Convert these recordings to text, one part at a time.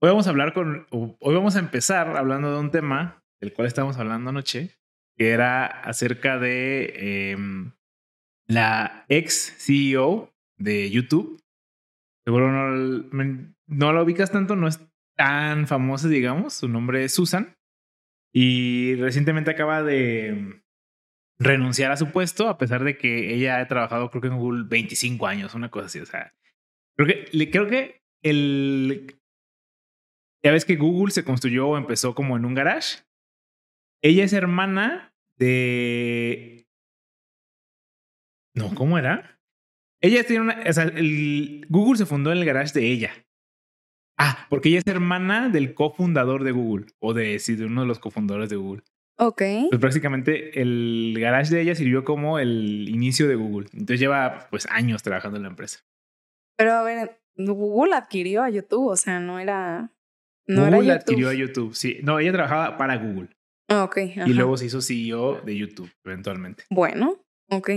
Hoy vamos a hablar con, hoy vamos a empezar hablando de un tema del cual estábamos hablando anoche, que era acerca de em, la ex CEO de YouTube. Seguro no, no la ubicas tanto, no es tan famosa, digamos. Su nombre es Susan. Y recientemente acaba de renunciar a su puesto, a pesar de que ella ha trabajado, creo que en Google 25 años, una cosa así. O sea, creo que, creo que el, ya ves que Google se construyó o empezó como en un garage. Ella es hermana de. No, ¿cómo era? Ella tiene una. O sea, el, Google se fundó en el garage de ella. Ah, porque ella es hermana del cofundador de Google. O de, sí, de uno de los cofundadores de Google. Ok. Pues prácticamente el garage de ella sirvió como el inicio de Google. Entonces lleva pues años trabajando en la empresa. Pero a ver, Google adquirió a YouTube, o sea, no era. No Google adquirió a YouTube, sí. No, ella trabajaba para Google. Ah, ok. Y luego se hizo CEO de YouTube, eventualmente. Bueno, ok.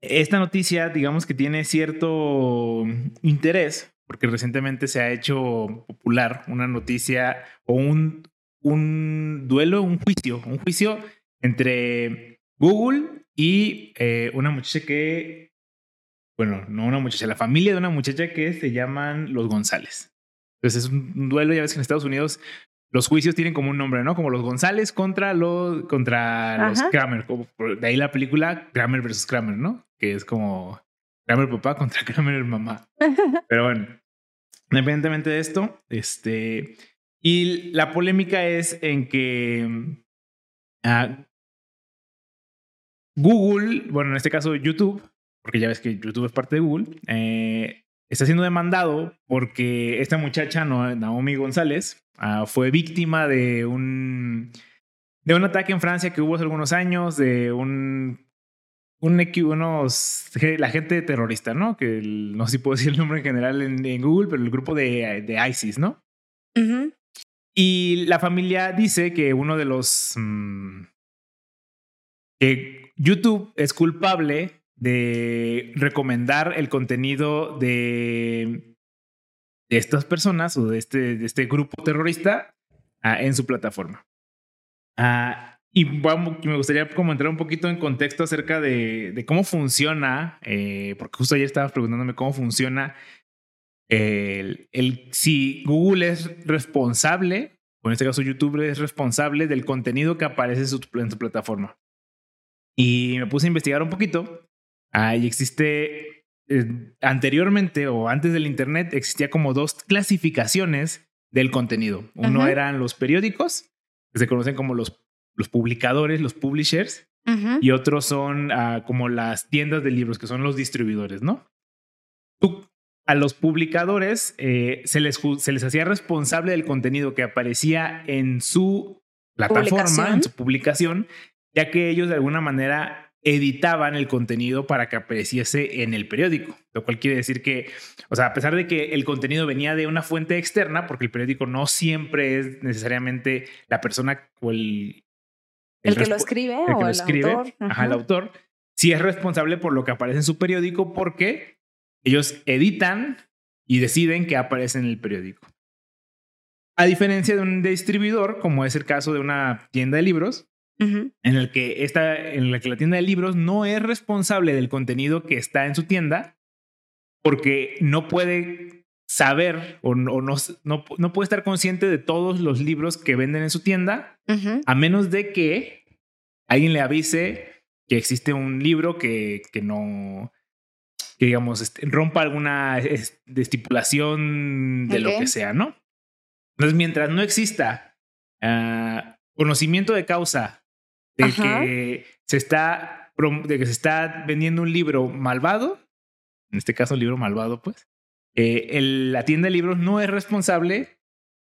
Esta noticia, digamos que tiene cierto interés, porque recientemente se ha hecho popular una noticia o un, un duelo, un juicio, un juicio entre Google y eh, una muchacha que, bueno, no una muchacha, la familia de una muchacha que se llaman los González. Entonces es un duelo, ya ves que en Estados Unidos los juicios tienen como un nombre, ¿no? Como los González contra los, contra los Kramer. de ahí la película Kramer versus Kramer, ¿no? Que es como Kramer papá contra Kramer mamá. Pero bueno, independientemente de esto, este... Y la polémica es en que uh, Google, bueno, en este caso YouTube, porque ya ves que YouTube es parte de Google, eh, está siendo demandado porque esta muchacha, Naomi González, ah, fue víctima de un, de un ataque en Francia que hubo hace algunos años, de un, un unos, la gente terrorista, ¿no? Que no sé si puedo decir el nombre en general en, Google, pero el grupo de, de ISIS, ¿no? Y la familia dice que uno de los... Mm, que YouTube es culpable de recomendar el contenido de, estas personas o de este, de este grupo terrorista ah, en su plataforma. Ah, y me gustaría como entrar un poquito en contexto acerca de, cómo funciona, eh, porque justo ayer estabas preguntándome cómo funciona el, el, si Google es responsable, o en este caso YouTube es responsable del contenido que aparece en su plataforma. Y me puse a investigar un poquito Ah, y existe, eh, anteriormente o antes del Internet, existía como dos clasificaciones del contenido. Uno eran los periódicos, que se conocen como los, los publicadores, los publishers, y otros son ah, como las tiendas de libros, que son los distribuidores, ¿no? a los publicadores eh, se, les, se les hacía responsable del contenido que aparecía en su plataforma, en su publicación, ya que ellos de alguna manera editaban el contenido para que apareciese en el periódico, lo cual quiere decir que, o sea, a pesar de que el contenido venía de una fuente externa, porque el periódico no siempre es necesariamente la persona o el... El, que lo escribe o el autor. Ajá, el autor, sí es responsable por lo que aparece en su periódico porque ellos editan y deciden que aparece en el periódico. A diferencia de un distribuidor, como es el caso de una tienda de libros, en el que esta, en la que la tienda de libros no es responsable del contenido que está en su tienda porque no puede saber o, no, no, no, puede estar consciente de todos los libros que venden en su tienda a menos de que alguien le avise que existe un libro que, que no que digamos este, rompa alguna estipulación de lo que sea, ¿no? Entonces, mientras no exista ah, conocimiento de causa de que se está de que se está vendiendo un libro malvado, en este caso un libro malvado, pues, eh, la tienda de libros no es responsable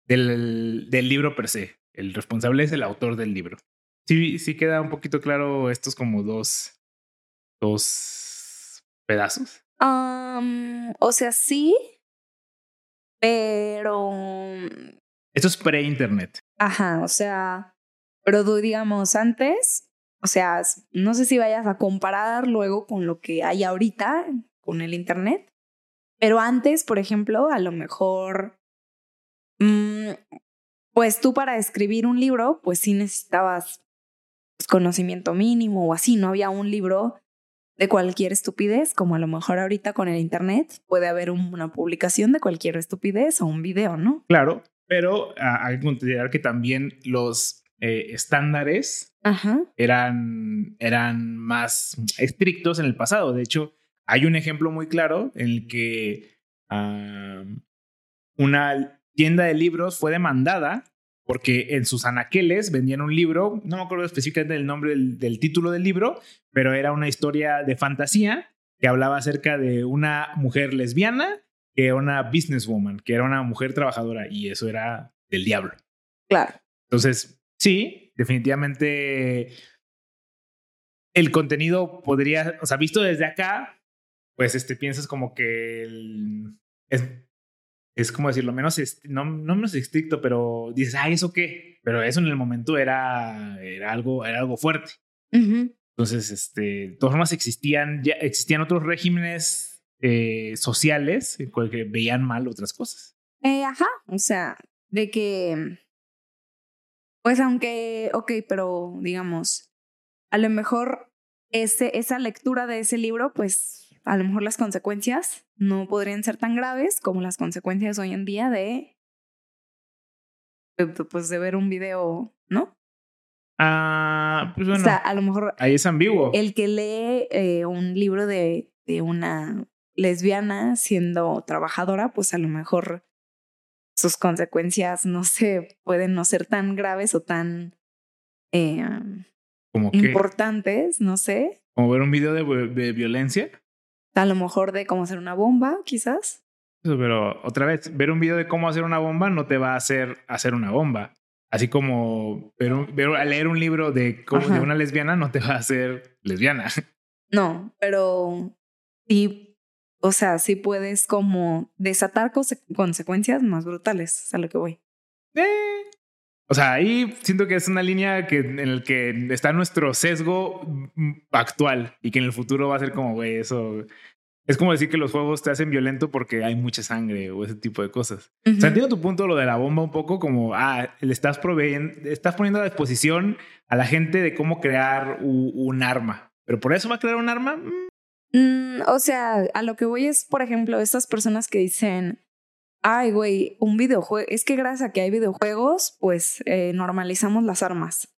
del, del, libro per se. El responsable es el autor del libro. Sí, sí queda un poquito claro estos como dos, dos pedazos. o sea, sí, pero... Esto es pre-internet. Ajá, o sea, pero digamos, antes, o sea, no sé si vayas a comparar luego con lo que hay ahorita con el Internet, pero antes, por ejemplo, a lo mejor mm, pues tú para escribir un libro, pues sí necesitabas pues, conocimiento mínimo o así, no había un libro de cualquier estupidez, como a lo mejor ahorita con el Internet puede haber una publicación de cualquier estupidez o un video, ¿no? Claro, pero ah, hay que considerar que también los eh, estándares Eran, eran más estrictos en el pasado. De hecho, hay un ejemplo muy claro en el que ah, una tienda de libros fue demandada porque en sus anaqueles vendían un libro, no me acuerdo específicamente del nombre del, título del libro, pero era una historia de fantasía que hablaba acerca de una mujer lesbiana que era una businesswoman, que era una mujer trabajadora y eso era del diablo. Claro. Entonces, sí, definitivamente el contenido podría, o sea, visto desde acá, pues este piensas como que el, es, es como decirlo, menos, no, no menos estricto, pero dices, ay, ¿eso qué? Pero eso en el momento era, era, algo, era algo fuerte. Entonces, este, de todas formas existían, ya existían otros regímenes eh, sociales que veían mal otras cosas. Eh, ajá, o sea, de que, pues aunque, ok, pero digamos, a lo mejor ese, esa lectura de ese libro, pues a lo mejor las consecuencias no podrían ser tan graves como las consecuencias hoy en día de, pues, de ver un video, ¿no? Ah, pues bueno. O sea, a lo mejor. Ahí es ambiguo. El que lee eh, un libro de, de una lesbiana siendo trabajadora, pues a lo mejor sus consecuencias, no sé, pueden no ser tan graves o tan eh, importantes, no sé. Como ver un video de violencia. A lo mejor de cómo hacer una bomba, quizás. Pero otra vez, ver un video de cómo hacer una bomba no te va a hacer hacer una bomba. Así como ver, leer un libro de, cómo, de una lesbiana no te va a hacer lesbiana. No, pero sí, o sea, sí puedes como desatar consecuencias más brutales, es a lo que voy. Eh. O sea, ahí siento que es una línea que, en la que está nuestro sesgo actual y que en el futuro va a ser como, güey, eso es como decir que los juegos te hacen violento porque hay mucha sangre o ese tipo de cosas. O sea, entiendo tu punto, lo de la bomba, un poco como, ah, le estás proveyendo, estás poniendo a disposición a la gente de cómo crear un, arma. Pero por eso va a crear un arma. Mm, o sea, a lo que voy es, por ejemplo, estas personas que dicen, ay, güey, un videojuego, es que gracias a que hay videojuegos, pues eh, normalizamos las armas.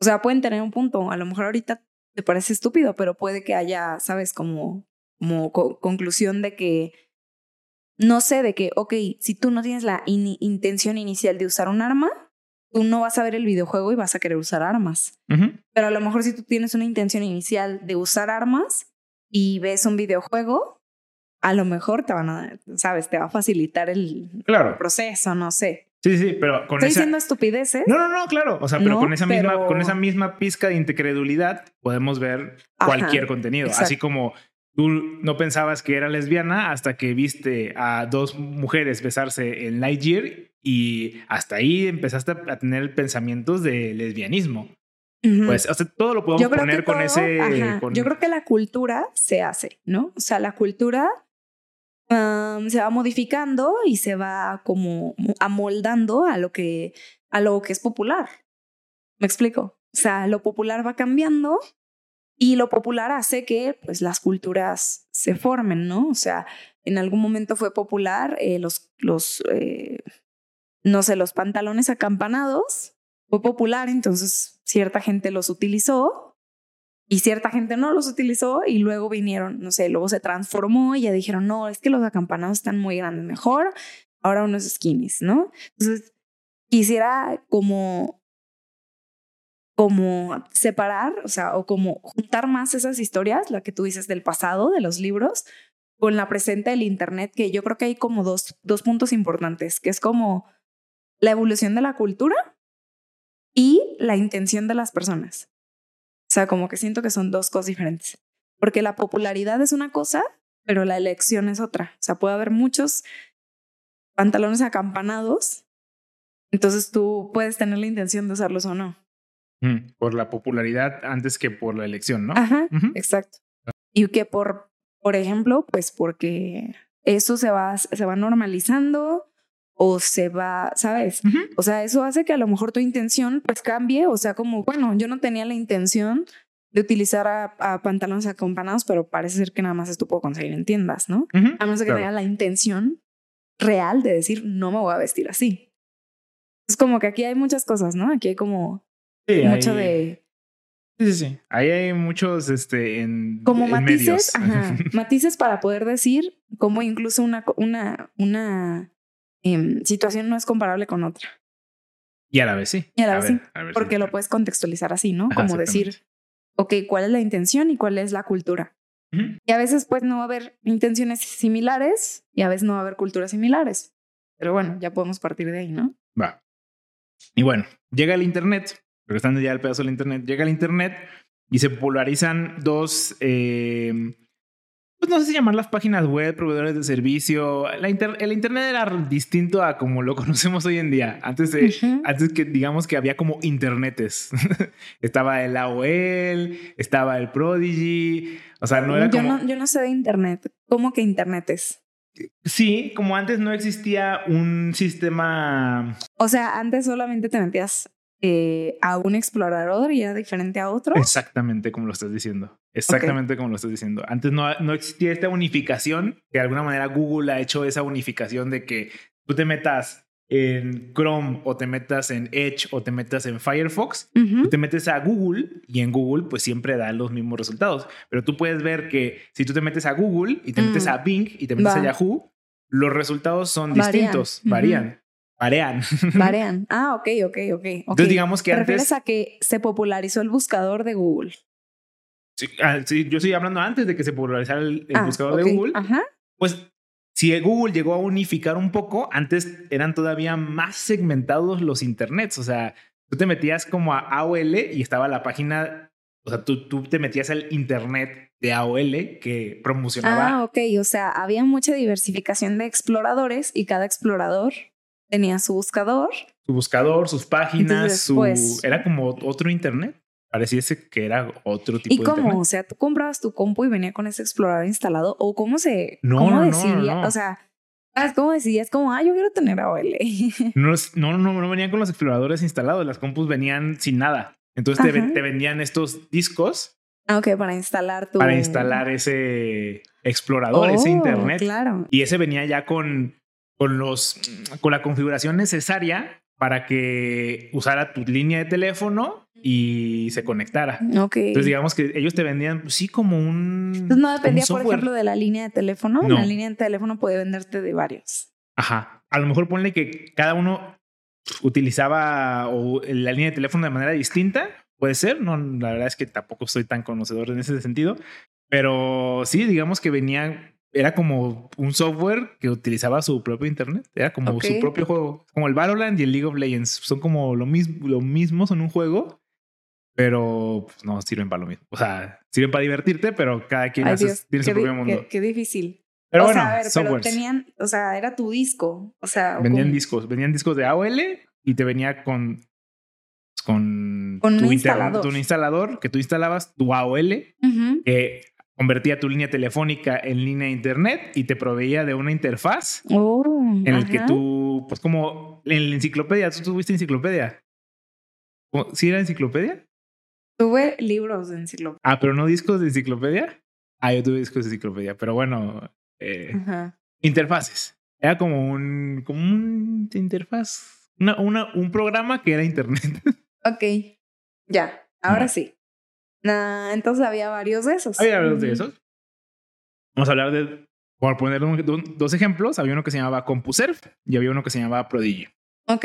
O sea, pueden tener un punto, a lo mejor ahorita te parece estúpido, pero puede que haya, sabes, como, como conclusión de que, no sé, de que, ok, si tú no tienes la intención inicial de usar un arma, tú no vas a ver el videojuego y vas a querer usar armas. Pero a lo mejor si tú tienes una intención inicial de usar armas y ves un videojuego, a lo mejor te van a, sabes, te va a facilitar el, proceso, no sé. Sí, sí, pero con Estoy diciendo estupideces. No, no, no, claro. O sea, pero con esa misma, con esa misma pizca de incredulidad podemos ver cualquier contenido. Así como tú no pensabas que era lesbiana hasta que viste a dos mujeres besarse en Lightyear y hasta ahí empezaste a tener pensamientos de lesbianismo. Pues todo lo podemos poner con ese. Yo creo que la cultura se hace, ¿no? O sea, la cultura se va modificando y se va como amoldando a lo que, a lo que es popular. ¿Me explico? O sea, lo popular va cambiando y lo popular hace que pues, las culturas se formen, ¿no? O sea, en algún momento fue popular eh, los, los eh, no sé, los pantalones acampanados. Fue popular, entonces cierta gente los utilizó y cierta gente no los utilizó y luego vinieron, no sé, luego se transformó y ya dijeron, no, es que los acampanados están muy grandes, mejor ahora unos skinnies, ¿no? Entonces, quisiera como, como separar, o sea, o como juntar más esas historias, la que tú dices del pasado, de los libros, con la presente del Internet, que yo creo que hay como dos, dos puntos importantes, que es como la evolución de la cultura y la intención de las personas. O sea, como que siento que son dos cosas diferentes. Porque la popularidad es una cosa, pero la elección es otra. O sea, puede haber muchos pantalones acampanados. Entonces tú puedes tener la intención de usarlos o no. Mm, por la popularidad antes que por la elección, ¿no? Ajá, exacto. Y que por, por ejemplo, pues porque eso se va, se va normalizando o se va, ¿sabes? O sea, eso hace que a lo mejor tu intención pues cambie, o sea, como, bueno, yo no tenía la intención de utilizar a, pantalones acompanados, pero parece ser que nada más esto puedo conseguir en tiendas, ¿no? A menos que tenga la intención real de decir, no me voy a vestir así. Es como que aquí hay muchas cosas, ¿no? Aquí hay como mucho de... Sí, sí, sí. Ahí hay muchos, este, en Como matices, ajá, matices para poder decir cómo incluso una, una, una em, situación no es comparable con otra. Y a la vez sí. Y a la vez sí. porque lo puedes contextualizar así, ¿no? como decir, ok, ¿cuál es la intención y cuál es la cultura? Y a veces pues no va a haber intenciones similares y a veces no va a haber culturas similares. Pero bueno, ya podemos partir de ahí, ¿no? Va. Y bueno, llega el Internet, regresando ya al pedazo del Internet, llega el Internet y se popularizan dos, eh, pues no sé si llamar las páginas web, proveedores de servicio. el Internet era distinto a como lo conocemos hoy en día. Antes, de, antes que digamos que había como Internetes. estaba el AOL, estaba el Prodigy. O sea, no era yo No, yo no sé de Internet. ¿Cómo que Internetes? Sí, como antes no existía un sistema. O sea, antes solamente te metías eh, a un explorador y era diferente a otro. Exactamente como lo estás diciendo. Exactamente como lo estás diciendo. Antes no, no existía esta unificación, de alguna manera Google ha hecho esa unificación de que tú te metas en Chrome o te metas en Edge o te metas en Firefox, tú te metes a Google y en Google pues siempre da los mismos resultados. Pero tú puedes ver que si tú te metes a Google y te metes mm. a Bing y te metes a Yahoo, los resultados son distintos, varían. Varean. Varean. Ah, ok, ok, ok. Entonces digamos que ¿Te antes... refieres a que se popularizó el buscador de Google? Sí, ah, yo estoy hablando antes de que se popularizara el, ah, buscador de Google. Ajá. Pues si Google llegó a unificar un poco, antes eran todavía más segmentados los internets. O sea, tú te metías como a AOL y estaba la página, o sea, tú, tú te metías al internet de AOL que promocionaba. Ah, ok. O sea, había mucha diversificación de exploradores y cada explorador tenía su buscador. Su buscador, sus páginas, su... Era como otro internet. Pareciese que era otro tipo ¿Y cómo? Internet. O sea, tú comprabas tu compu y venía con ese explorador instalado. ¿O cómo se...? No, ¿Cómo decidía? O sea... ¿Cómo decidías? Como, ah, yo quiero tener AOL. no, no, no, no venían con los exploradores instalados. Las compus venían sin nada. Entonces te, te, vendían estos discos. Ah, ok, para instalar tu... Para instalar ese explorador, ese oh, internet. Claro. Y ese venía ya con con, los, con la configuración necesaria para que usara tu línea de teléfono y se conectara. Ok. Entonces, digamos que ellos te vendían, pues, sí, como un. Entonces, no dependía, por ejemplo, de la línea de teléfono. La línea de teléfono puede venderte de varios. Ajá. A lo mejor ponle que cada uno utilizaba o la línea de teléfono de manera distinta. Puede ser. No, la verdad es que tampoco soy tan conocedor en ese sentido. Pero sí, digamos que venían era como un software que utilizaba su propio internet. Era como su propio juego. Como el Valorant y el League of Legends. Son como lo mismo, lo mismo son un juego, pero pues, no sirven para lo mismo. O sea, sirven para divertirte, pero cada quien tiene su propio mundo. Qué, difícil. Pero bueno, sea, tenían, o sea, era tu disco. O sea, vendían discos, vendían discos de AOL y te venía con con, tu, un instalador. tu instalador que tú instalabas tu AOL que convertía tu línea telefónica en línea de internet y te proveía de una interfaz oh, en el que tú, pues como en la enciclopedia, tú tuviste enciclopedia. ¿Sí era enciclopedia? Tuve libros de enciclopedia. Ah, pero no discos de enciclopedia. Ah, yo tuve discos de enciclopedia, pero bueno, eh, interfaces. Era como un, como un interfaz, una, una, un programa que era internet. ok, ya, ahora sí entonces había varios de esos. Había varios de esos. Vamos a hablar de, por poner dos ejemplos, había uno que se llamaba CompuServe y había uno que se llamaba Prodigy. Ok.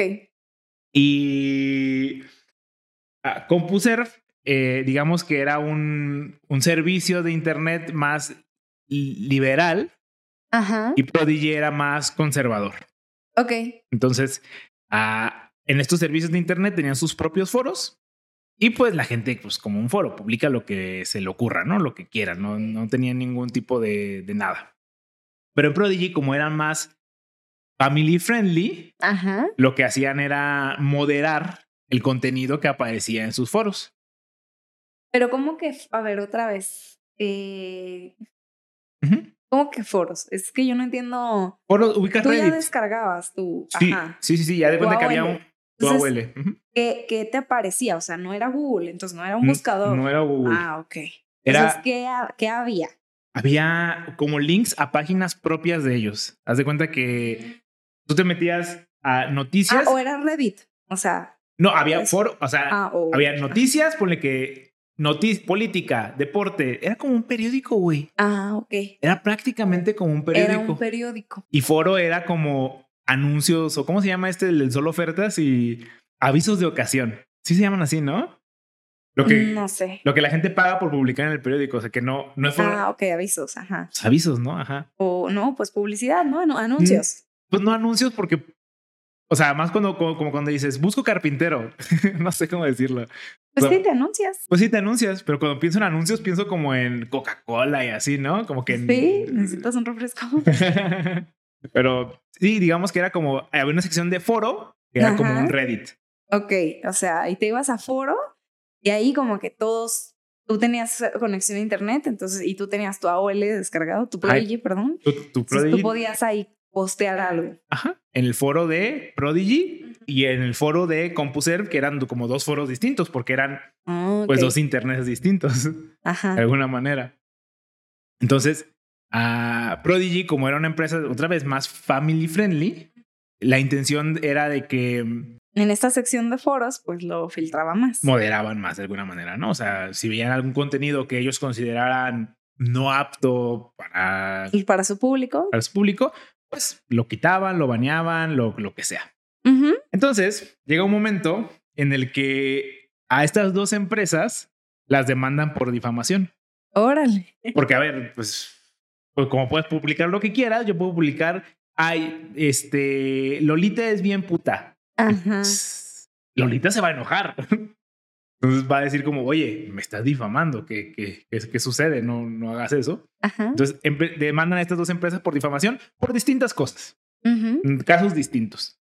Y uh, CompuServe, eh, digamos que era un, un servicio de Internet más liberal Ajá. y Prodigy era más conservador. Ok. Entonces, uh, en estos servicios de Internet tenían sus propios foros y pues la gente, pues como un foro, publica lo que se le ocurra, ¿no? Lo que quiera, no, no tenía ningún tipo de, de nada. Pero en Prodigy, como eran más family friendly, lo que hacían era moderar el contenido que aparecía en sus foros. Pero como que, a ver, otra vez, eh, ¿Cómo que foros? Es que yo no entiendo. Foros, ubicas Tú ya descargabas tu. Sí, Ajá. sí, sí, sí, ya de que había un tu Entonces, AOL. Ujú. ¿Qué, qué te aparecía? O sea, no era Google, entonces no era un buscador. No era Google. Ah, ok. Era- Entonces, ¿qué, ha- qué había? había como links a páginas propias de ellos. Haz de cuenta que tú te metías a noticias. Ah, o era Reddit. O sea, no, había foro, o sea, ah, había noticias, ponle que noticia, política, deporte. Era como un periódico, güey. Ah, ok. Era prácticamente como un Era periódico. un periódico. y foro era como anuncios o cómo se llama este, el solo ofertas y avisos de ocasión. Sí se llaman así, ¿no? Lo que, No sé. lo que la gente paga por publicar en el periódico, o sea que no, no es Ah, ok, avisos, ajá. pues, avisos, ¿no? Ajá. O no, pues publicidad, ¿no? No, anuncios. Pues no anuncios porque, o sea, más cuando, como, como cuando dices, busco carpintero, no sé cómo decirlo. Pues sí, te anuncias. Pues sí te anuncias, pero cuando pienso en anuncios pienso como en Coca-Cola y así, ¿no? Como que... en- Sí, necesitas un refresco. pero sí, digamos que era como, había una sección de foro que era como Ajá. un Reddit. ok, o sea, y te ibas a foro y ahí como que todos, tú tenías conexión a internet, entonces, y tú tenías tu AOL descargado, tu Ay. Prodigy, perdón. Tu, tu Entonces Prodigy- tú podías ahí postear algo. Ajá. En el foro de Prodigy y en el foro de CompuServe, que eran como dos foros distintos, porque eran Ah, pues ok. dos internets distintos, Ajá. de alguna manera. Entonces, a Prodigy, como era una empresa otra vez más family friendly, la intención era de que mm, En esta sección de foros, pues lo filtraba más. moderaban más de alguna manera, ¿no? O sea, si veían algún contenido que ellos consideraran no apto para, Y para su público. para su público, pues lo quitaban, lo baneaban, lo, lo que sea. Entonces, llega un momento en el que a estas dos empresas las demandan por difamación. Órale. Porque, a ver, pues, pues como puedes publicar lo que quieras, yo puedo publicar, ay, este, Lolita es bien puta. Ajá. Lolita se va a enojar. Entonces va a decir como, oye, me estás difamando, ¿qué, qué, qué, qué sucede? No, no hagas eso. Ajá. Entonces demandan a estas dos empresas por difamación por distintas cosas, Ujú. en casos distintos.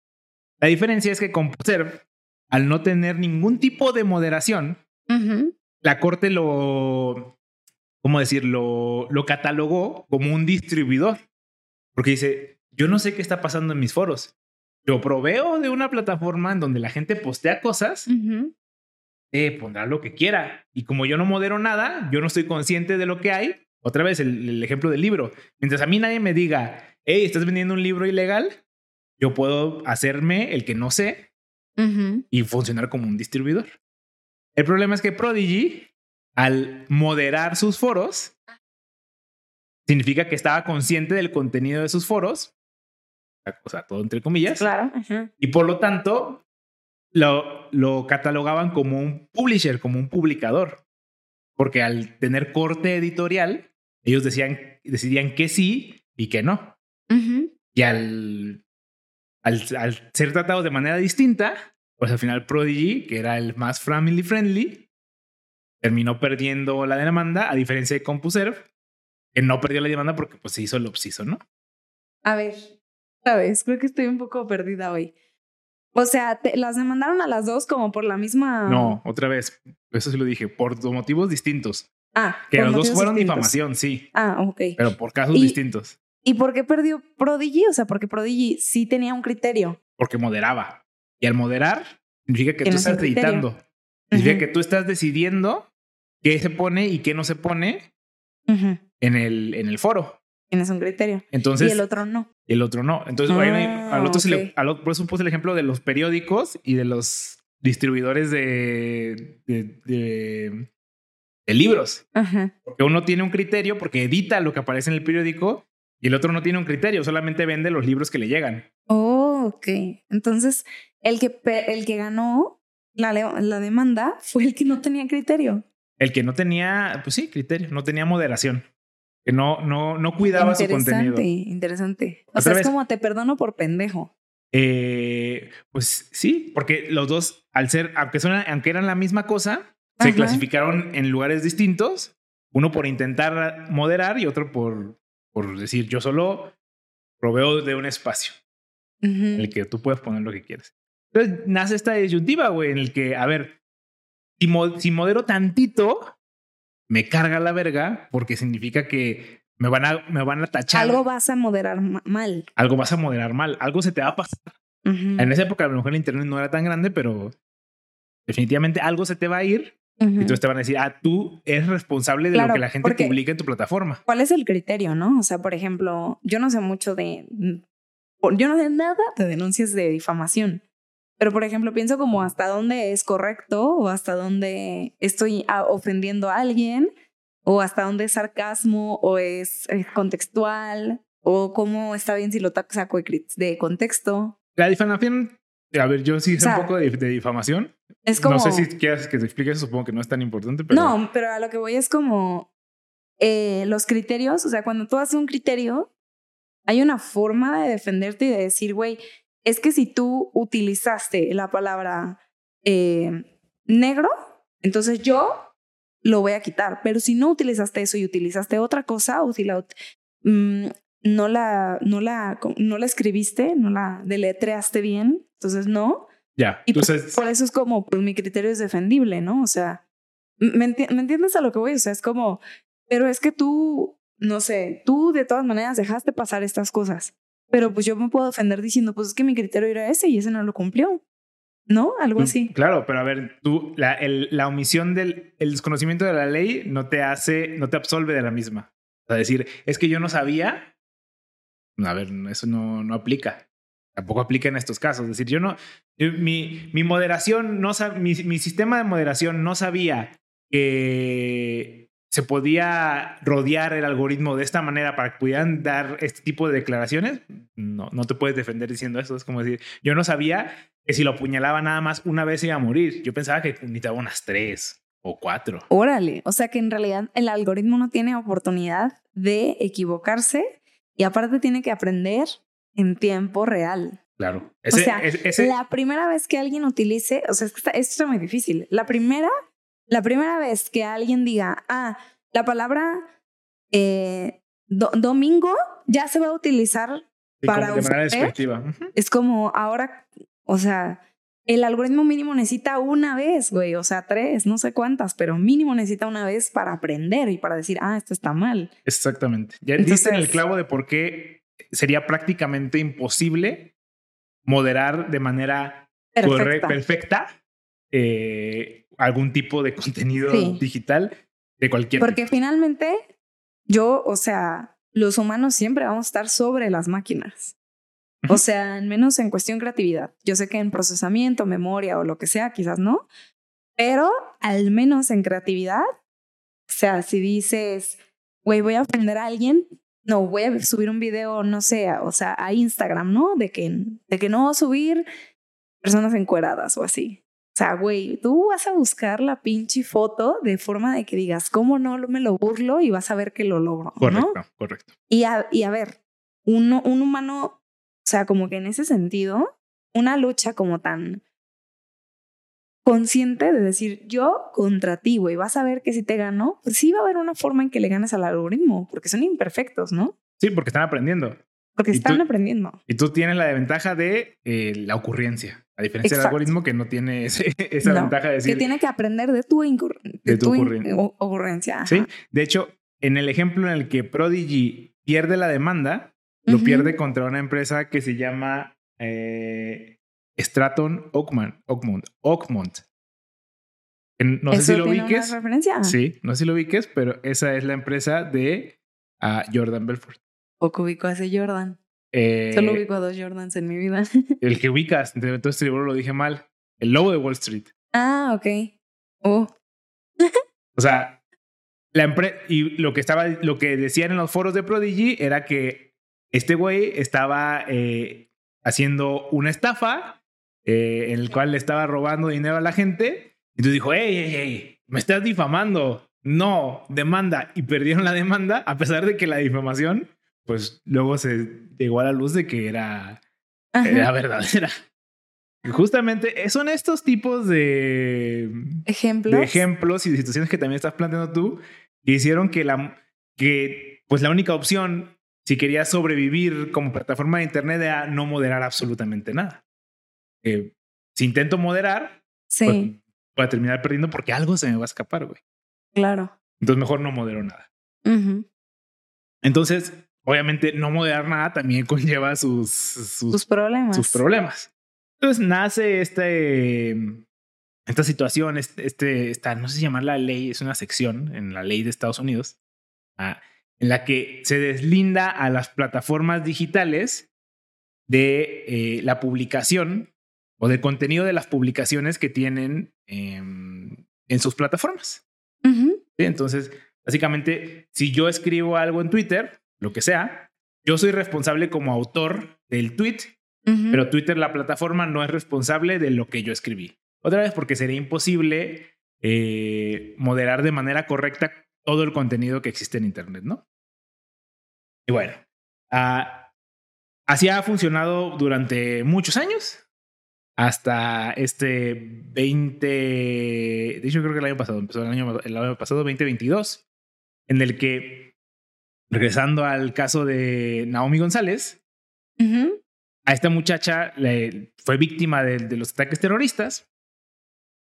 La diferencia es que CompuServe, al no tener ningún tipo de moderación, la corte lo, ¿cómo decir? Lo, lo catalogó como un distribuidor. Porque dice, yo no sé qué está pasando en mis foros. Yo proveo de una plataforma en donde la gente postea cosas, eh, pondrá lo que quiera. Y como yo no modero nada, yo no estoy consciente de lo que hay. Otra vez el, el ejemplo del libro. Mientras a mí nadie me diga, hey, estás vendiendo un libro ilegal, yo puedo hacerme el que no sé y funcionar como un distribuidor. El problema es que Prodigy, al moderar sus foros, significa que estaba consciente del contenido de sus foros, o sea, todo entre comillas, Claro. Ajá. y por lo tanto lo, lo catalogaban como un publisher, como un publicador, porque al tener corte editorial, ellos decían, decidían que sí y que no. Y al, al, al ser tratados de manera distinta, pues al final Prodigy, que era el más family friendly, terminó perdiendo la demanda, a diferencia de CompuServe, que no perdió la demanda porque pues se hizo el obsiso, ¿no? A ver, otra vez, creo que estoy un poco perdida hoy. O sea, te- las demandaron a las dos como por la misma. No, otra vez, eso sí lo dije, por dos motivos distintos. Ah, Que los dos fueron distintos. difamación, sí, Ah, ok. pero por casos Y- distintos, ¿Y por qué perdió Prodigy? O sea, porque Prodigy sí tenía un criterio. porque moderaba. Y al moderar, significa que Que tú no estás editando. Significa que tú estás decidiendo qué se pone y qué no se pone en el, en el foro. Tienes un criterio. Entonces, y el otro no. y el otro no. Entonces, una- Ah, al otro se le- al por eso puse el ejemplo de los periódicos y de los distribuidores de, de, de- de libros. Ajá. Porque uno tiene un criterio porque edita lo que aparece en el periódico y el otro no tiene un criterio, solamente vende los libros que le llegan. Oh, ok. Entonces, el que, el que ganó la, la demanda fue el que no tenía criterio. El que no tenía, pues sí, criterio, no tenía moderación, que no, no, no cuidaba su contenido. interesante. O Otra sea, vez. es como te perdono por pendejo. Eh, pues sí, porque los dos, al ser, aunque, son, aunque eran la misma cosa, se clasificaron en lugares distintos, uno por intentar moderar y otro por, por decir, yo solo proveo de un espacio en el que tú puedes poner lo que quieres. Entonces nace esta disyuntiva, güey, en el que, a ver, si, mo- si modero tantito, me carga la verga porque significa que me van a, me van a tachar. Algo vas a moderar mal. Algo vas a moderar mal. Algo se te va a pasar. En esa época a lo mejor el internet no era tan grande, pero definitivamente algo se te va a ir y entonces te van a decir, ah, tú eres responsable de lo que la gente publica en tu plataforma. ¿Cuál es el criterio, no? O sea, por ejemplo, yo no sé mucho de, yo no sé nada de denuncias de difamación. Pero, por ejemplo, pienso como hasta dónde es correcto o hasta dónde estoy ah, ofendiendo a alguien o hasta dónde es sarcasmo o es contextual o cómo está bien si lo saco de contexto. La difamación, a ver, yo sí sé un poco de, difamación. Es como... No sé si quieres que te explique eso, supongo que no es tan importante, pero... No, pero a lo que voy es como eh, los criterios, o sea, cuando tú haces un criterio, hay una forma de defenderte y de decir, güey, es que si tú utilizaste la palabra eh, negro, entonces yo lo voy a quitar. Pero si no utilizaste eso y utilizaste otra cosa, o si la, mm, no, la, no, la, no la escribiste, no la deletreaste bien, entonces no. Ya, y entonces... por, eso es como, pues mi criterio es defendible, ¿no? O sea, ¿me, entiendes a lo que voy? O sea, es como, pero es que tú, no sé, tú de todas maneras dejaste pasar estas cosas. Pero pues yo me puedo defender diciendo, pues es que mi criterio era ese y ese no lo cumplió. ¿No? Algo pues, así. Claro, pero a ver, tú, la, el, la omisión del el desconocimiento de la ley no te hace, no te absolve de la misma. O sea, decir, es que yo no sabía. A ver, eso no, no aplica. Tampoco aplica en estos casos. Es decir, yo no, mi, mi moderación, no, mi, mi sistema de moderación no sabía que se podía rodear el algoritmo de esta manera para que pudieran dar este tipo de declaraciones, no, no te puedes defender diciendo eso. Es como decir, yo no sabía que si lo apuñalaba nada más una vez iba a morir. Yo pensaba que necesitaba unas tres o cuatro. Órale, o sea que en realidad el algoritmo no tiene oportunidad de equivocarse y aparte tiene que aprender en tiempo real. Claro. o sea, la primera vez que alguien utilice, o sea, esto es muy difícil. La primera la primera vez que alguien diga, ah, la palabra eh, domingo ya se va a utilizar para de manera despectiva. Es como ahora, o sea, el algoritmo mínimo necesita una vez, güey, o sea, tres, no sé cuántas, pero mínimo necesita una vez para aprender y para decir, ah, esto está mal. Exactamente. Ya en el clavo de por qué sería prácticamente imposible moderar de manera perfecta, perfecta eh, algún tipo de contenido digital de cualquier Porque finalmente yo, o sea, los humanos siempre vamos a estar sobre las máquinas. O sea, al menos en cuestión creatividad. Yo sé que en procesamiento, memoria o lo que sea, quizás no, pero al menos en creatividad, o sea, si dices, güey, voy a ofender a alguien, no, voy a subir un video, no sé, o sea, a Instagram, ¿no? De que, de que no voy a subir personas encueradas o así. O sea, güey, tú vas a buscar la pinche foto de forma de que digas, ¿cómo no me lo burlo? Y vas a ver que lo logro. Correcto, correcto. Y a, y a ver, uno, un humano, o sea, como que en ese sentido, una lucha como tan consciente de decir, yo contra ti, güey, vas a ver que si te gano, pues sí va a haber una forma en que le ganes al algoritmo, porque son imperfectos, ¿no? Sí, porque están aprendiendo. Porque están aprendiendo. Y tú tienes la ventaja de eh, la ocurrencia. A diferencia del algoritmo que no tiene esa ventaja de decir. Que tiene que aprender de tu, de tu, ocurrencia. Sí. De hecho, en el ejemplo en el que Prodigy pierde la demanda, lo pierde contra una empresa que se llama eh, Stratton Oakmont. Oakmont. No sé si lo ubiques. Sí, no sé si lo ubiques, pero esa es la empresa de ah, Jordan Belfort. ¿O que ubico a ese Jordan? Eh, Solo ubico a dos Jordans en mi vida. el que ubicas, entonces libro lo dije mal. El lobo de Wall Street. Ah, ok. Oh. o sea, la empresa y lo que estaba, lo que decían en los foros de Prodigy era que este güey estaba eh, haciendo una estafa eh, en el cual le estaba robando dinero a la gente. Y tú dijo, hey, hey, hey, me estás difamando. No, demanda. Y perdieron la demanda a pesar de que la difamación pues luego se llegó a la luz de que era, era verdadera. Justamente son estos tipos de ejemplos. ejemplos y de situaciones que también estás planteando tú que hicieron que la, que, pues la única opción, si querías sobrevivir como plataforma de Internet, era no moderar absolutamente nada. si intento moderar, sí. pues, voy a terminar perdiendo porque algo se me va a escapar, güey. Claro. Entonces mejor no modero nada. Entonces, obviamente, no moderar nada también conlleva sus, sus, problemas. Sus problemas. Entonces nace este, esta situación, este, este, esta, no sé si llamarla ley, es una sección en la ley de Estados Unidos, ah, en la que se deslinda a las plataformas digitales de eh, la publicación o del contenido de las publicaciones que tienen em, en sus plataformas. Entonces, básicamente, si yo escribo algo en Twitter, lo que sea, yo soy responsable como autor del tweet, pero Twitter, la plataforma, no es responsable de lo que yo escribí. Otra vez porque sería imposible eh, moderar de manera correcta todo el contenido que existe en Internet, ¿no? Y bueno, ah, así ha funcionado durante muchos años hasta este 20, de hecho creo que el año pasado, empezó el año, el año pasado 2022, en el que, regresando al caso de Naomi González, a esta muchacha le, fue víctima de, los ataques terroristas.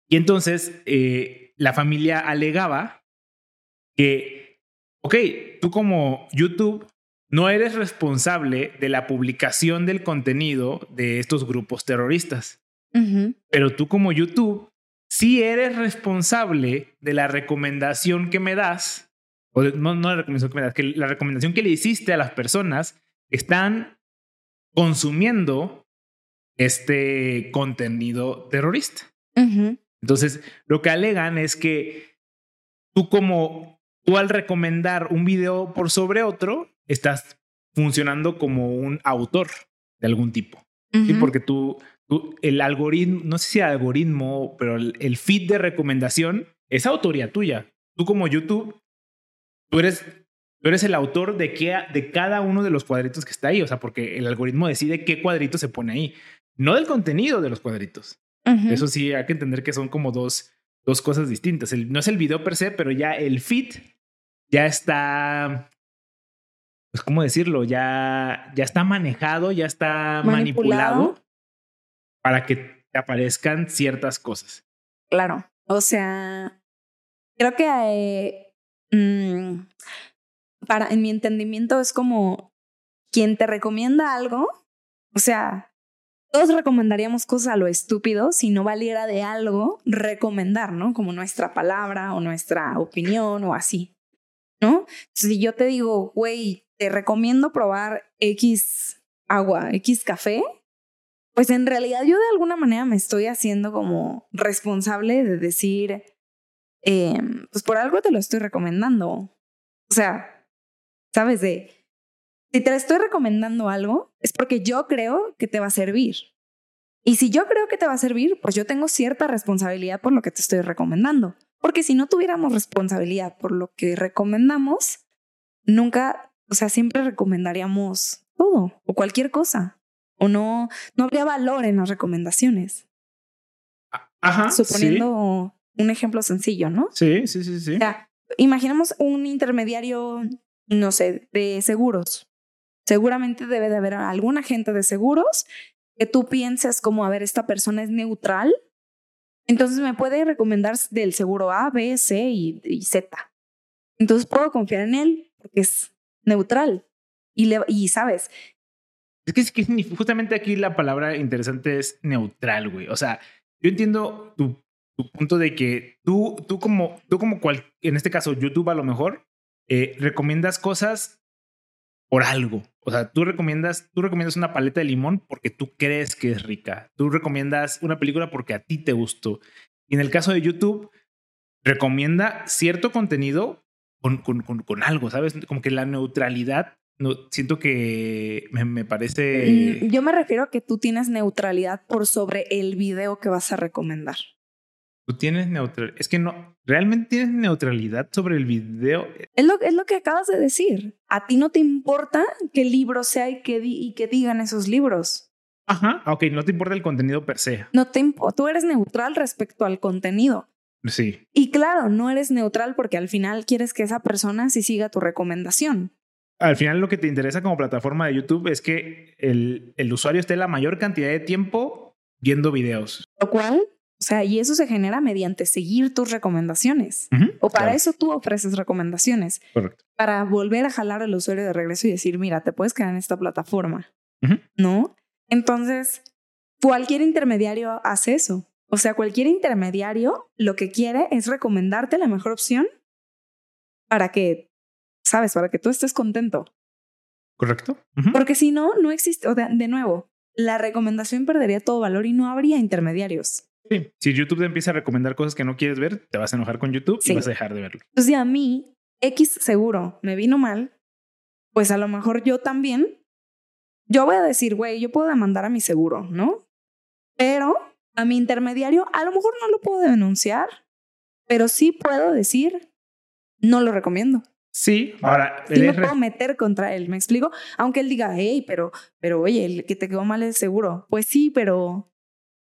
Y entonces eh, la familia alegaba que, ok, tú como YouTube no eres responsable de la publicación del contenido de estos grupos terroristas. Pero tú como YouTube sí eres responsable de la recomendación que me das, o no, no la recomendación que me das, que la recomendación que le hiciste a las personas están consumiendo este contenido terrorista. Entonces, lo que alegan es que tú como, tú al recomendar un video por sobre otro, estás funcionando como un autor de algún tipo. Porque tú, tú, el algoritmo, no sé si algoritmo, pero el, feed de recomendación es autoría tuya. Tú como YouTube, tú eres, tú eres el autor de, qué, de cada uno de los cuadritos que está ahí. O sea, porque el algoritmo decide qué cuadrito se pone ahí, no del contenido de los cuadritos. Eso sí, hay que entender que son como dos, dos cosas distintas. no es el video per se, pero ya el feed ya está pues, ¿cómo decirlo? Ya, ya está manejado, ya está manipulado, para que te aparezcan ciertas cosas. Claro, o sea, creo que mm, para, en mi entendimiento es como quien te recomienda algo, o sea, todos recomendaríamos cosas a lo estúpido si no valiera de algo recomendar, ¿no? Como nuestra palabra o nuestra opinión o así, ¿no? si yo te digo, güey, te recomiendo probar X agua, X café, pues en realidad yo de alguna manera me estoy haciendo como responsable de decir, em, pues por algo te lo estoy recomendando. O sea, sabes de, si te estoy recomendando algo, es porque yo creo que te va a servir. Y si yo creo que te va a servir, pues yo tengo cierta responsabilidad por lo que te estoy recomendando. Porque si no tuviéramos responsabilidad por lo que recomendamos, nunca o sea, siempre recomendaríamos todo o cualquier cosa. O no, no habría valor en las recomendaciones. Ajá. Suponiendo un ejemplo sencillo, ¿no? Sí, sí, sí, sí. O sea, imaginemos un intermediario, no sé, de seguros. Seguramente debe de haber algún agente de seguros que tú pienses como, a ver, esta persona es neutral. Entonces me puede recomendar del seguro A, B, C y, y Z. Entonces puedo confiar en él porque es neutral. Y, le, y sabes. Es que, es que justamente aquí la palabra interesante es neutral, güey. O sea, yo entiendo tu, tu punto de que tú, tú como, tú como cual, en este caso YouTube a lo mejor, eh, recomiendas cosas por algo. O sea, tú recomiendas, tú recomiendas una paleta de limón porque tú crees que es rica. Tú recomiendas una película porque a ti te gustó. Y en el caso de YouTube, recomienda cierto contenido con, con, con, algo, ¿sabes? Como que la neutralidad, no, siento que me, me, parece... Mm, yo me refiero a que tú tienes neutralidad por sobre el video que vas a recomendar. Tú tienes neutralidad. Es que no, realmente tienes neutralidad sobre el video. Es lo, es lo que acabas de decir. A ti no te importa qué libro sea y que, y que digan esos libros. Ajá, ok, no te importa el contenido per se. No te tú eres neutral respecto al contenido. Sí. Y claro, no eres neutral porque al final quieres que esa persona sí siga tu recomendación. Al final lo que te interesa como plataforma de YouTube es que el, el usuario esté la mayor cantidad de tiempo viendo videos. Lo cual O sea, y eso se genera mediante seguir tus recomendaciones. O para claro, eso tú ofreces recomendaciones, Correcto. para volver a jalar al usuario de regreso y decir, mira, te puedes quedar en esta plataforma. ¿no? Entonces, cualquier intermediario hace eso. O sea, cualquier intermediario lo que quiere es recomendarte la mejor opción para que, sabes, para que tú estés contento. Correcto. Porque si no, no existe, o sea, de nuevo, la recomendación perdería todo valor y no habría intermediarios. Sí. Si YouTube te empieza a recomendar cosas que no quieres ver, te vas a enojar con YouTube Sí. y vas a dejar de verlo. Entonces, si a mí X seguro me vino mal, pues a lo mejor yo también, yo voy a decir, güey, yo puedo demandar a mi seguro, ¿no? Pero a mi intermediario, a lo mejor no lo puedo denunciar, pero sí puedo decir, no lo recomiendo. Sí. Ahora, Sí me puedo meter contra él, ¿me explico? Aunque él diga, hey, pero, pero oye, el que te quedó mal es seguro. Pues sí, pero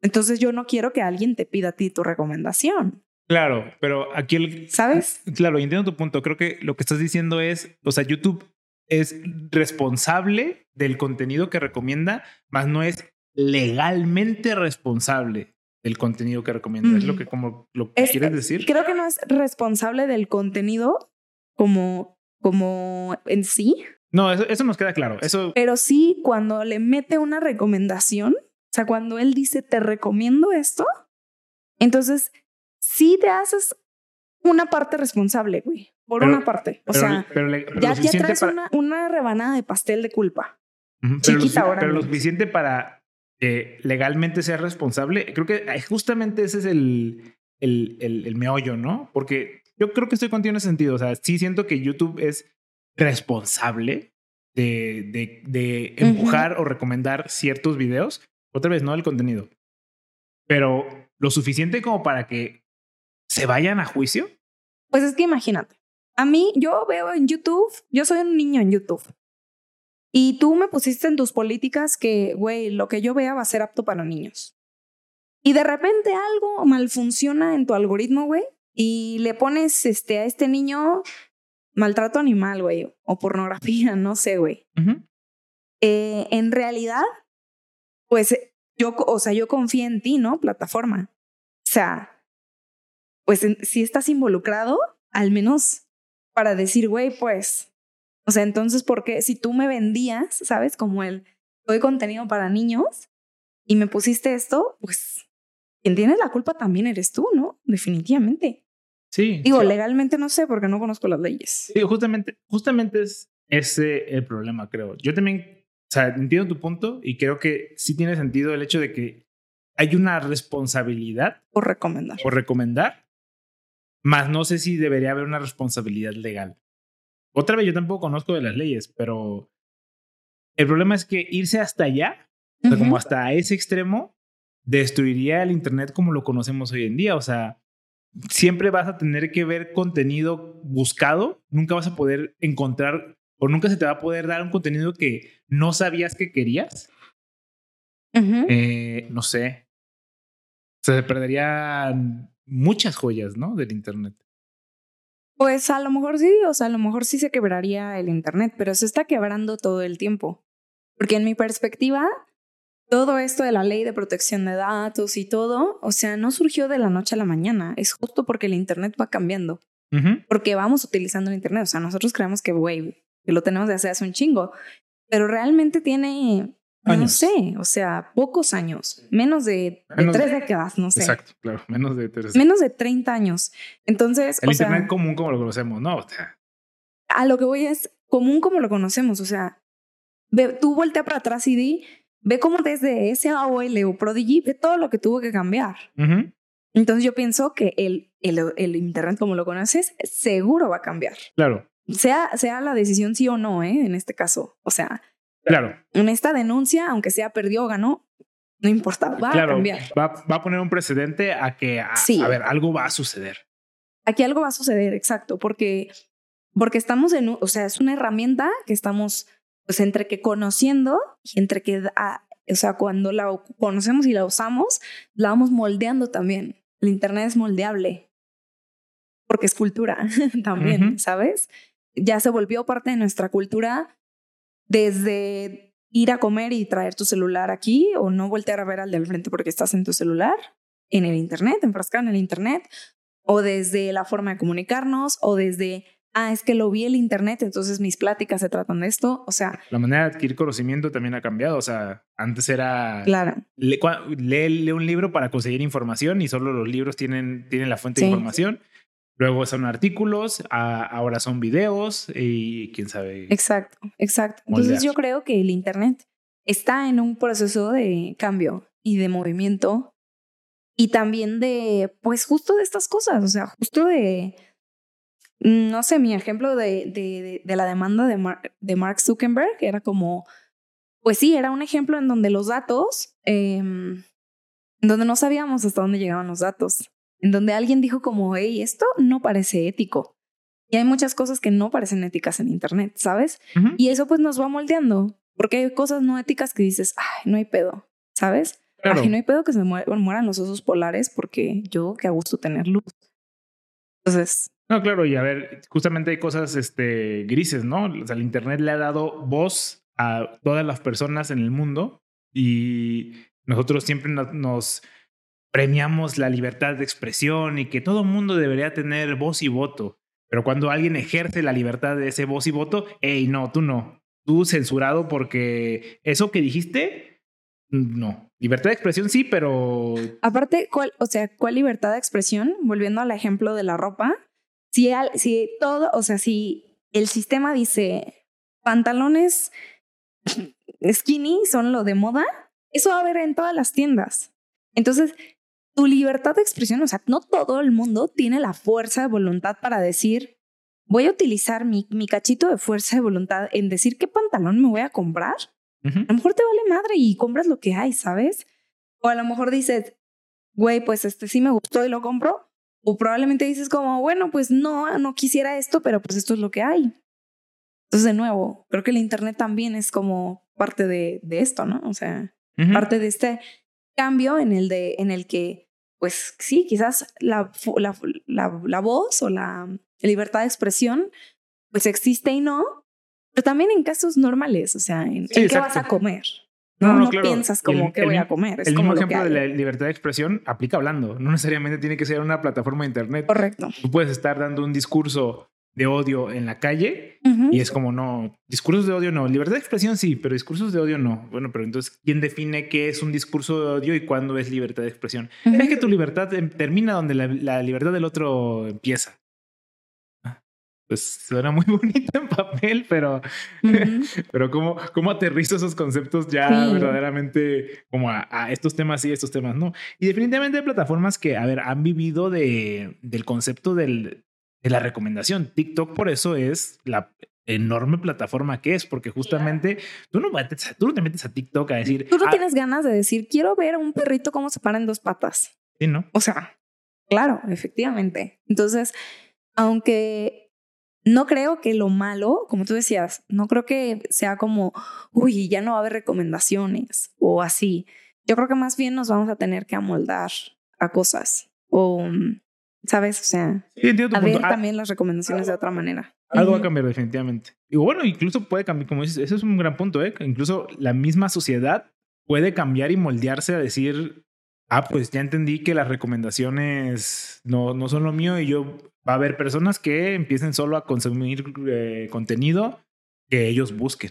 entonces yo no quiero que alguien te pida a ti tu recomendación, Claro, pero aquí el... ¿sabes? Claro, entiendo tu punto. Creo que lo que estás diciendo es, o sea, YouTube es responsable del contenido que recomienda, más no es legalmente responsable del contenido que recomienda. Es lo que como lo que Es- quieres decir. Creo que no es responsable del contenido como, como en sí, No, eso, eso nos queda claro. Eso, pero sí cuando le mete una recomendación, sea, cuando él dice, te recomiendo esto, entonces sí te haces una parte responsable, güey, por Pero- una parte. O pero, sea, pero ya, ya traes para- una, una rebanada de pastel de culpa. Chiquita ahora, pero lo suficiente para que legalmente sea responsable. Creo que eh, justamente ese es el, el, el, el meollo, ¿no? Porque yo creo que estoy contigo en ese sentido. O sea, sí siento que YouTube es responsable de, de, empujar o recomendar ciertos videos. Otra vez, no el contenido. Pero lo suficiente como para que se vayan a juicio. Pues es que imagínate, a mí yo veo en YouTube, yo soy un niño en YouTube. Y tú me pusiste en tus políticas que, güey, lo que yo vea va a ser apto para niños. Y de repente algo mal funciona en tu algoritmo, güey, y le pones este, a este niño maltrato animal, güey, o pornografía, no sé, güey. Eh, en realidad, pues yo, o sea, yo confío en ti, ¿no? Plataforma. O sea, pues en- si estás involucrado, al menos para decir, güey, pues, o sea, entonces, ¿por qué? Si tú me vendías, ¿sabes? Como el, doy contenido para niños y me pusiste esto, pues, quien tiene la culpa también eres tú, ¿no? Definitivamente. Sí. Digo, sí. legalmente no sé porque no conozco las leyes. Sí, justamente, justamente es ese el problema, creo. Yo también, o sea, entiendo tu punto y creo que sí tiene sentido el hecho de que hay una responsabilidad Por recomendar. por recomendar, más no sé si debería haber una responsabilidad legal. Otra vez, yo tampoco conozco de las leyes, pero el problema es que irse hasta allá, o sea, como hasta ese extremo, destruiría el Internet como lo conocemos hoy en día. O sea, siempre vas a tener que ver contenido buscado, nunca vas a poder encontrar o nunca se te va a poder dar un contenido que no sabías que querías. Eh, no sé. Se perderían muchas joyas, ¿no? Del Internet. Pues a lo mejor sí, o sea, a lo mejor sí se quebraría el Internet, pero se está quebrando todo el tiempo. Porque en mi perspectiva, todo esto de la ley de protección de datos y todo, o sea, no surgió de la noche a la mañana, es justo porque el Internet va cambiando, porque vamos utilizando el Internet, o sea, nosotros creemos que, güey, que lo tenemos de hace hace un chingo, pero realmente tiene, no sé, o sea, pocos años, menos de, Menos de- tres décadas, no sé. Exacto, claro. Menos de tres. Menos de 30 años. Entonces, El o sea, Internet común como lo conocemos, ¿no? O sea, a lo que voy es común como lo conocemos. O sea, ve, tú voltea para atrás y di, ve cómo desde ese AOL o Prodigy, ve todo lo que tuvo que cambiar. Entonces yo pienso que el, el, el Internet como lo conoces seguro va a cambiar. claro, Sea, sea la decisión sí o no, ¿eh? en este caso. O sea, claro, en esta denuncia, aunque sea perdió o ganó, no importa, va a cambiar. Va, va a poner un precedente a que, a, Sí. a ver, algo va a suceder. Aquí algo va a suceder, exacto, porque, porque estamos en, o sea, es una herramienta que estamos, pues, entre que conociendo y entre que, ah, o sea, cuando la conocemos y la usamos, la vamos moldeando también. El Internet es moldeable, porque es cultura también. ¿sabes? Ya se volvió parte de nuestra cultura desde ir a comer y traer tu celular aquí o no voltear a ver al del frente porque estás en tu celular, en el Internet, enfrascado en el Internet, o desde la forma de comunicarnos, o desde, ah, es que lo vi en el Internet, entonces mis pláticas se tratan de esto. O sea, La manera de adquirir conocimiento también ha cambiado. O sea, antes era claro. lee, cua- lee- lee un libro para conseguir información y solo los libros tienen, tienen la fuente de Sí. información. Luego son artículos, a- ahora son videos y quién sabe. Exacto, exacto. Entonces yo creo que el Internet está en un proceso de cambio y de movimiento y también de, pues justo de estas cosas, o sea, justo de, no sé, mi ejemplo de, de, la demanda de, Mar- de Mark Zuckerberg era como, pues sí, era un ejemplo en donde los datos, en donde no sabíamos hasta dónde llegaban los datos, en donde alguien dijo como, hey, esto no parece ético. Y hay muchas cosas que no parecen éticas en Internet, ¿sabes? Y eso pues nos va moldeando, porque hay cosas no éticas que dices, ay, no hay pedo, ¿sabes? Claro. Ay, no hay pedo que se mu- mueran los osos polares porque yo, qué a gusto tener luz. Entonces, No, claro, y a ver, justamente hay cosas este, grises, ¿no? O sea, el Internet le ha dado voz a todas las personas en el mundo y nosotros siempre no- nos premiamos la libertad de expresión y que todo mundo debería tener voz y voto. Pero cuando alguien ejerce la libertad de ese voz y voto, hey, no, tú no. Tú censurado porque eso que dijiste, no. Libertad de expresión sí, pero aparte, ¿cuál, o sea, ¿cuál libertad de expresión? Volviendo al ejemplo de la ropa, si, al- si todo, o sea, si el sistema dice pantalones skinny son lo de moda, eso va a haber en todas las tiendas. Entonces, tu libertad de expresión, o sea, no todo el mundo tiene la fuerza de voluntad para decir, voy a utilizar mi, mi cachito de fuerza de voluntad en decir qué pantalón me voy a comprar. A lo mejor te vale madre y compras lo que hay, ¿sabes? O a lo mejor dices, güey, pues este sí me gustó y lo compro. O probablemente dices como, bueno, pues no, no quisiera esto, pero pues esto es lo que hay. Entonces, de nuevo, creo que el Internet también es como parte de, de esto, ¿no? O sea, parte de este cambio en el, de, en el que, pues sí, quizás la, la, la, la voz o la libertad de expresión, pues existe y no, pero también en casos normales, o sea, en, Sí, en qué vas a comer. No, No, no, no, claro. piensas El- como qué el voy a comer. Es El como mismo ejemplo de la libertad de expresión aplica hablando. No necesariamente tiene que ser una plataforma de internet. Correcto. Tú puedes estar dando un discurso de odio en la calle y es como no, discursos de odio no, libertad de expresión sí, pero discursos de odio no. Bueno, pero entonces, ¿quién define qué es un discurso de odio y cuándo es libertad de expresión? Es que tu libertad em- termina donde la, la libertad del otro empieza. Ah, Pues suena muy bonito en papel, pero, pero ¿cómo, cómo aterrizo esos conceptos ya Sí. verdaderamente como a, a estos temas sí, estos temas no? Y definitivamente hay plataformas que, a ver, han vivido de, del concepto del, de la recomendación. TikTok por eso es la enorme plataforma que es, porque justamente tú, no, tú no te metes a TikTok a decir, Tú no "Ah, tienes ganas de decir, quiero ver a un perrito cómo se para en dos patas. sí, ¿no? O sea, claro, efectivamente. Entonces, aunque no creo que lo malo, como tú decías, no creo que sea como, uy, ya no va a haber recomendaciones o así. Yo creo que más bien nos vamos a tener que amoldar a cosas o, mm, ¿sabes? O sea, Sí, entiendo tu a punto. ver Ah, también las recomendaciones de otra manera. Algo va a cambiar definitivamente. Y bueno, incluso puede cambiar, como dices, eso es un gran punto, ¿eh? Incluso la misma sociedad puede cambiar y moldearse a decir, ah, pues ya entendí que las recomendaciones no, no son lo mío y yo va a haber personas que empiecen solo a consumir eh, contenido que ellos busquen.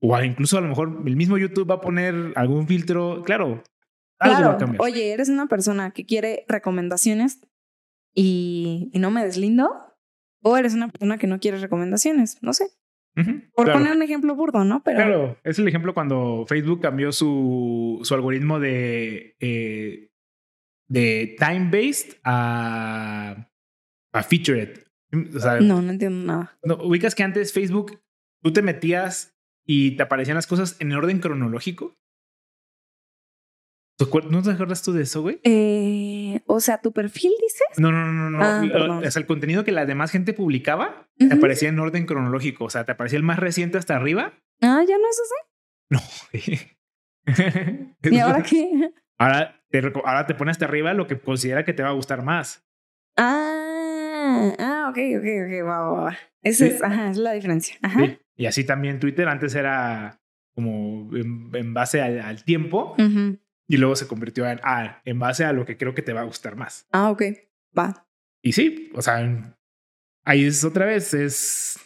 O incluso a lo mejor el mismo YouTube va a poner algún filtro, claro, algo va a Claro, cambiar. oye, eres una persona que quiere recomendaciones y, y no me deslindo, o eres una persona que no quiere recomendaciones, no sé. Por claro. poner un ejemplo burdo, ¿no? Pero Claro, es el ejemplo cuando Facebook cambió su, su algoritmo de, eh, de time-based a, a featured. O sea, no, no entiendo nada. no, ubicas que antes Facebook, tú te metías y te aparecían las cosas en orden cronológico. ¿Te acuer- ¿No te acuerdas tú de eso, güey? Eh, o sea, tu perfil dices. No, no, no, no. Ah, o sea, el contenido que la demás gente publicaba te aparecía en orden cronológico. O sea, te aparecía el más reciente hasta arriba. Ah, ya no es así. No. ¿Y ahora qué? Ahora te, ahora te pone hasta arriba lo que considera que te va a gustar más. Ah, ah, ok, ok, ok, va, va, va. Esa Sí. es, ajá, es la diferencia. Ajá. Sí. Y así también Twitter antes era como en, en base al, al tiempo. Ujú. Y luego se convirtió en, ah, en base a lo que creo que te va a gustar más. Ah, ok. Va. Y sí, o sea, ahí es otra vez, es...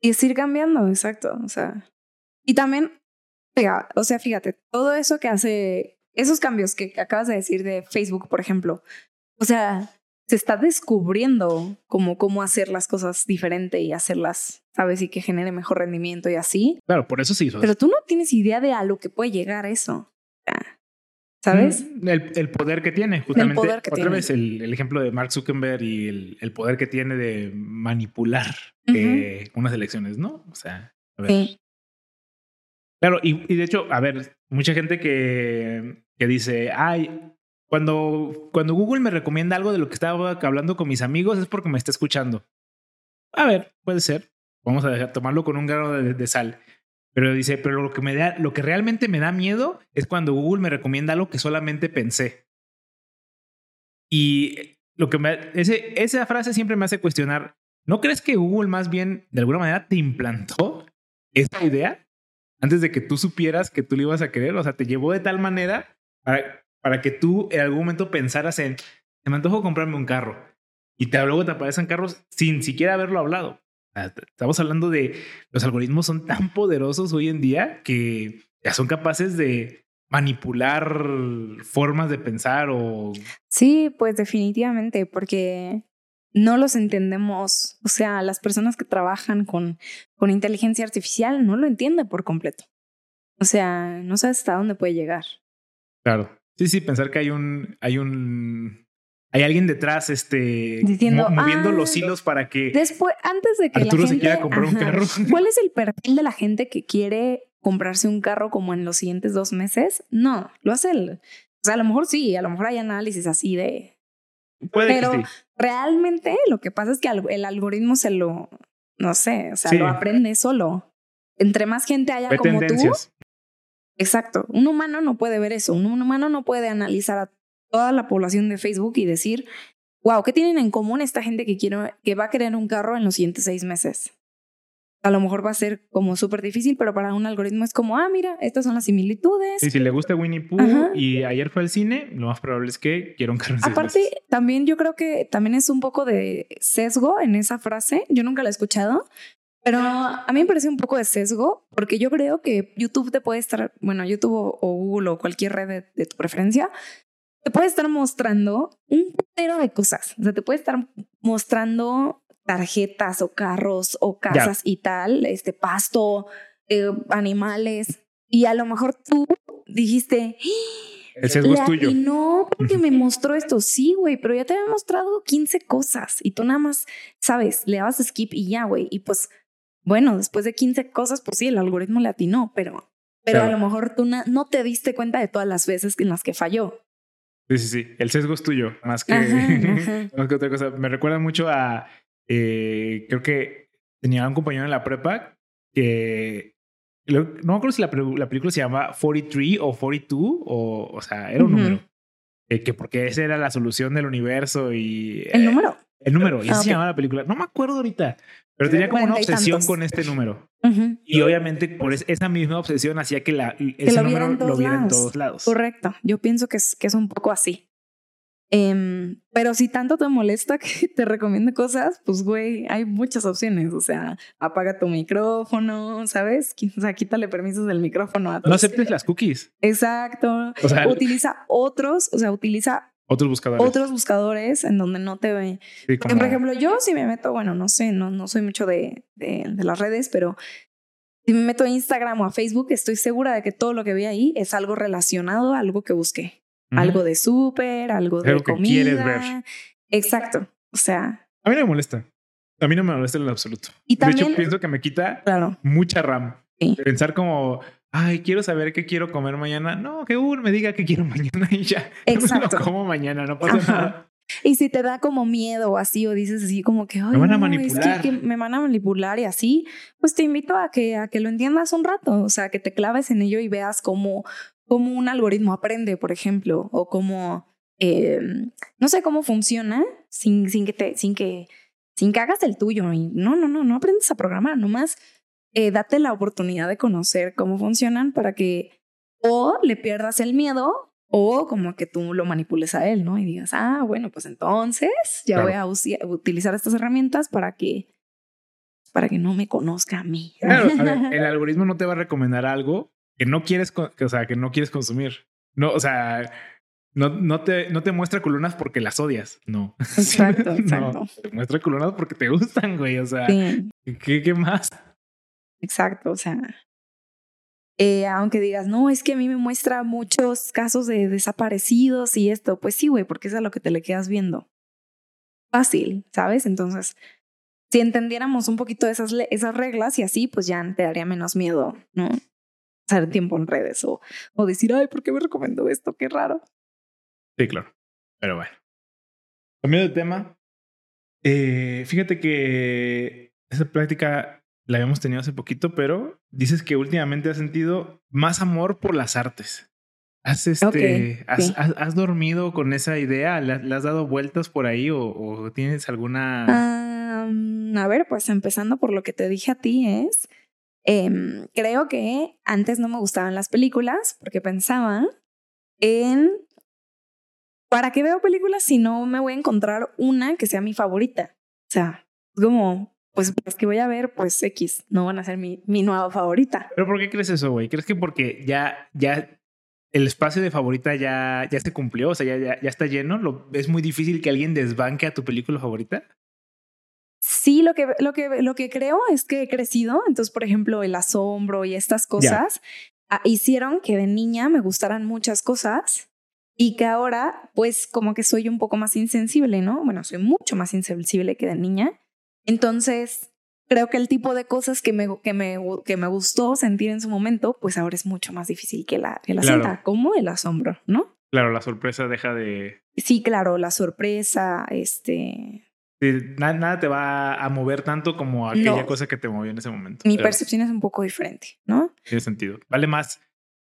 Y es ir cambiando, exacto. O sea, y también, o sea, fíjate, todo eso que hace, esos cambios que acabas de decir de Facebook, por ejemplo, o sea, se está descubriendo como cómo hacer las cosas diferente y hacerlas, ¿sabes? Y que genere mejor rendimiento y así. Claro, por eso sí. Pero tú no tienes idea de a lo que puede llegar eso. ¿Sabes? Mm, el, poder que tiene, justamente. otra vez el, ejemplo de Mark Zuckerberg y el, poder que tiene de manipular eh, unas elecciones, ¿no? O sea, a ver. Sí. Claro, y, y, de hecho, a ver, mucha gente que, que dice, ay, cuando, cuando Google me recomienda algo de lo que estaba hablando con mis amigos es porque me está escuchando. A ver, puede ser. Vamos a dejar, tomarlo con un grano de sal. Pero dice, pero lo que me da, lo que realmente me da miedo es cuando Google me recomienda algo que solamente pensé. Y lo que me, ese, esa frase siempre me hace cuestionar, ¿no crees que Google más bien de alguna manera te implantó esta idea antes de que tú supieras que tú le ibas a querer? O sea, te llevó de tal manera para, para que tú en algún momento pensaras en, se me antojo comprarme un carro. Y te, luego te aparecen carros sin siquiera haberlo hablado. Estamos hablando de los algoritmos son tan poderosos hoy en día que ya son capaces de manipular formas de pensar o... Sí, pues definitivamente, porque no los entendemos, o sea, las personas que trabajan con, con inteligencia artificial no lo entienden por completo. O sea, no sabes hasta dónde puede llegar. Claro. Sí, sí, pensar que hay un, hay un hay alguien detrás este moviendo los ah, hilos para que después antes de que Arturo la gente, se quiera comprar un carro. ¿Cuál es el perfil de la gente que quiere comprarse un carro como en los siguientes dos meses? No, lo hace el, o sea, a lo mejor sí, a lo mejor hay análisis así de Puede pero que sí. realmente lo que pasa es que el algoritmo se lo no sé, o sea, lo aprende solo. Entre más gente haya como tú. Exacto. Un humano no puede ver eso. Un humano no puede analizar a toda la población de Facebook y decir, wow, ¿qué tienen en común esta gente que, quiere, que va a querer un carro en los siguientes seis meses? A lo mejor va a ser como súper difícil, pero para un algoritmo es como, ah, mira, estas son las similitudes. Y si le gusta Winnie Pooh y ayer fue al cine, lo más probable es que quiera un carro en Aparte, también yo creo que también es un poco de sesgo en esa frase. Yo nunca la he escuchado, pero a mí me parece un poco de sesgo porque yo creo que YouTube te puede estar, bueno, YouTube o, Google o cualquier red de tu preferencia, te puede estar mostrando un putero de cosas. O sea, te puede estar mostrando tarjetas o carros o casas y tal, este pasto, eh, animales. Y a lo mejor tú dijiste, el sesgo es tuyo. Y no, porque me mostró esto. Sí, güey, pero ya te había mostrado 15 cosas y tú nada más, sabes, le dabas skip y ya, güey. Y pues, bueno, después de 15 cosas, pues sí, el algoritmo le atinó, pero, pero a lo mejor tú no te diste cuenta de todas las veces en las que falló. Sí, sí, sí. El sesgo es tuyo, más que, más que otra cosa. Me recuerda mucho a. Eh, creo que tenía un compañero en la prepa que. No me acuerdo si la, película se llama 43 o 42, o, o sea, era un número. Eh, que porque esa era la solución del universo y. ¿El número? El número, y así ah, se llamaba la película. No me acuerdo ahorita, pero tenía como una obsesión con este número. Y obviamente por esa misma obsesión hacía que, la, ese número lo viera en todos lados. Correcto. Yo pienso que es, que es un poco así. Em, pero si tanto te molesta que te recomiende cosas, pues güey, hay muchas opciones. O sea, apaga tu micrófono, ¿sabes? O sea, quítale permisos del micrófono a No aceptes las cookies. Exacto. O sea, utiliza otros, o sea, utiliza otros buscadores. Otros buscadores en donde no te ve. Por ejemplo, yo si me meto, bueno, no sé, no, no soy mucho de, de, las redes, pero si me meto a Instagram o a Facebook, estoy segura de que todo lo que ve ahí es algo relacionado a algo que busqué. Algo de súper, algo de comida. quieres ver. Exacto. O sea. A mí no me molesta. A mí no me molesta en absoluto. Y también, de hecho, pienso que me quita mucha RAM. Pensar como, ay, quiero saber qué quiero comer mañana. No, que uno me diga qué quiero mañana y ya. Exacto. como mañana, no pasa nada. Y si te da como miedo o así, o dices así como que, me van a manipular. que, me van a manipular y así, pues te invito a que, a que lo entiendas un rato, o sea, que te claves en ello y veas cómo, cómo un algoritmo aprende, por ejemplo, o cómo, em, no sé cómo funciona sin, sin que te, sin que, sin que hagas el tuyo. Y no, no, no, no aprendes a programar, nomás eh, date la oportunidad de conocer cómo funcionan para que o le pierdas el miedo O como que tú lo manipules a él, ¿no? Y digas, ah, bueno, pues entonces ya voy a utilizar estas herramientas para que para que no me conozca a mí. Claro, el algoritmo no te va a recomendar algo que no quieres, o sea, que no quieres consumir. No, o sea, no, no, te, no te muestra columnas porque las odias. No. Exacto, exacto. te muestra columnas porque te gustan, güey. O sea, ¿qué, ¿qué, más? Exacto. O sea, eh, aunque digas, no, es que a mí me muestra muchos casos de desaparecidos y esto, pues sí, güey, porque es a lo que te le quedas viendo. Fácil, ¿sabes? Entonces, si entendiéramos un poquito esas, esas reglas y así, pues ya te daría menos miedo, ¿no? Pasar tiempo en redes o, o decir, ay, ¿por qué me recomiendo esto? Qué raro. Sí, claro. Pero bueno. Cambiando de tema, eh, fíjate que esa práctica la habíamos tenido hace poquito, pero dices que últimamente has sentido más amor por las artes. ¿Has, este, has, dormido con esa idea? ¿Le, has dado vueltas por ahí o, tienes alguna...? a ver, pues empezando por lo que te dije a ti es, em, creo que antes no me gustaban las películas porque pensaba en, ¿para qué veo películas si no me voy a encontrar una que sea mi favorita? O sea, como, pues las que voy a ver, pues X, no van a ser mi, mi nueva favorita. ¿Pero por qué crees eso, güey? ¿Crees que porque ya, ya el espacio de favorita ya, ya se cumplió? O sea, ya, ya, ya está lleno. Lo, ¿Es muy difícil que alguien desbanque a tu película favorita? Sí, lo que, lo, que, lo que creo es que he crecido. Entonces, por ejemplo, el asombro y estas cosas ah, hicieron que de niña me gustaran muchas cosas y que ahora, pues, como que soy un poco más insensible, ¿no? Bueno, soy mucho más insensible que de niña. Entonces, creo que el tipo de cosas que me, que me, que me gustó sentir en su momento, pues ahora es mucho más difícil que la, que la sienta, como el asombro, ¿no? Claro, la sorpresa deja de... Sí, claro, la sorpresa, este... Sí, nada, te va a mover tanto como aquella cosa que te movió en ese momento. Mi percepción es un poco diferente, ¿no? Tiene sentido. Vale más,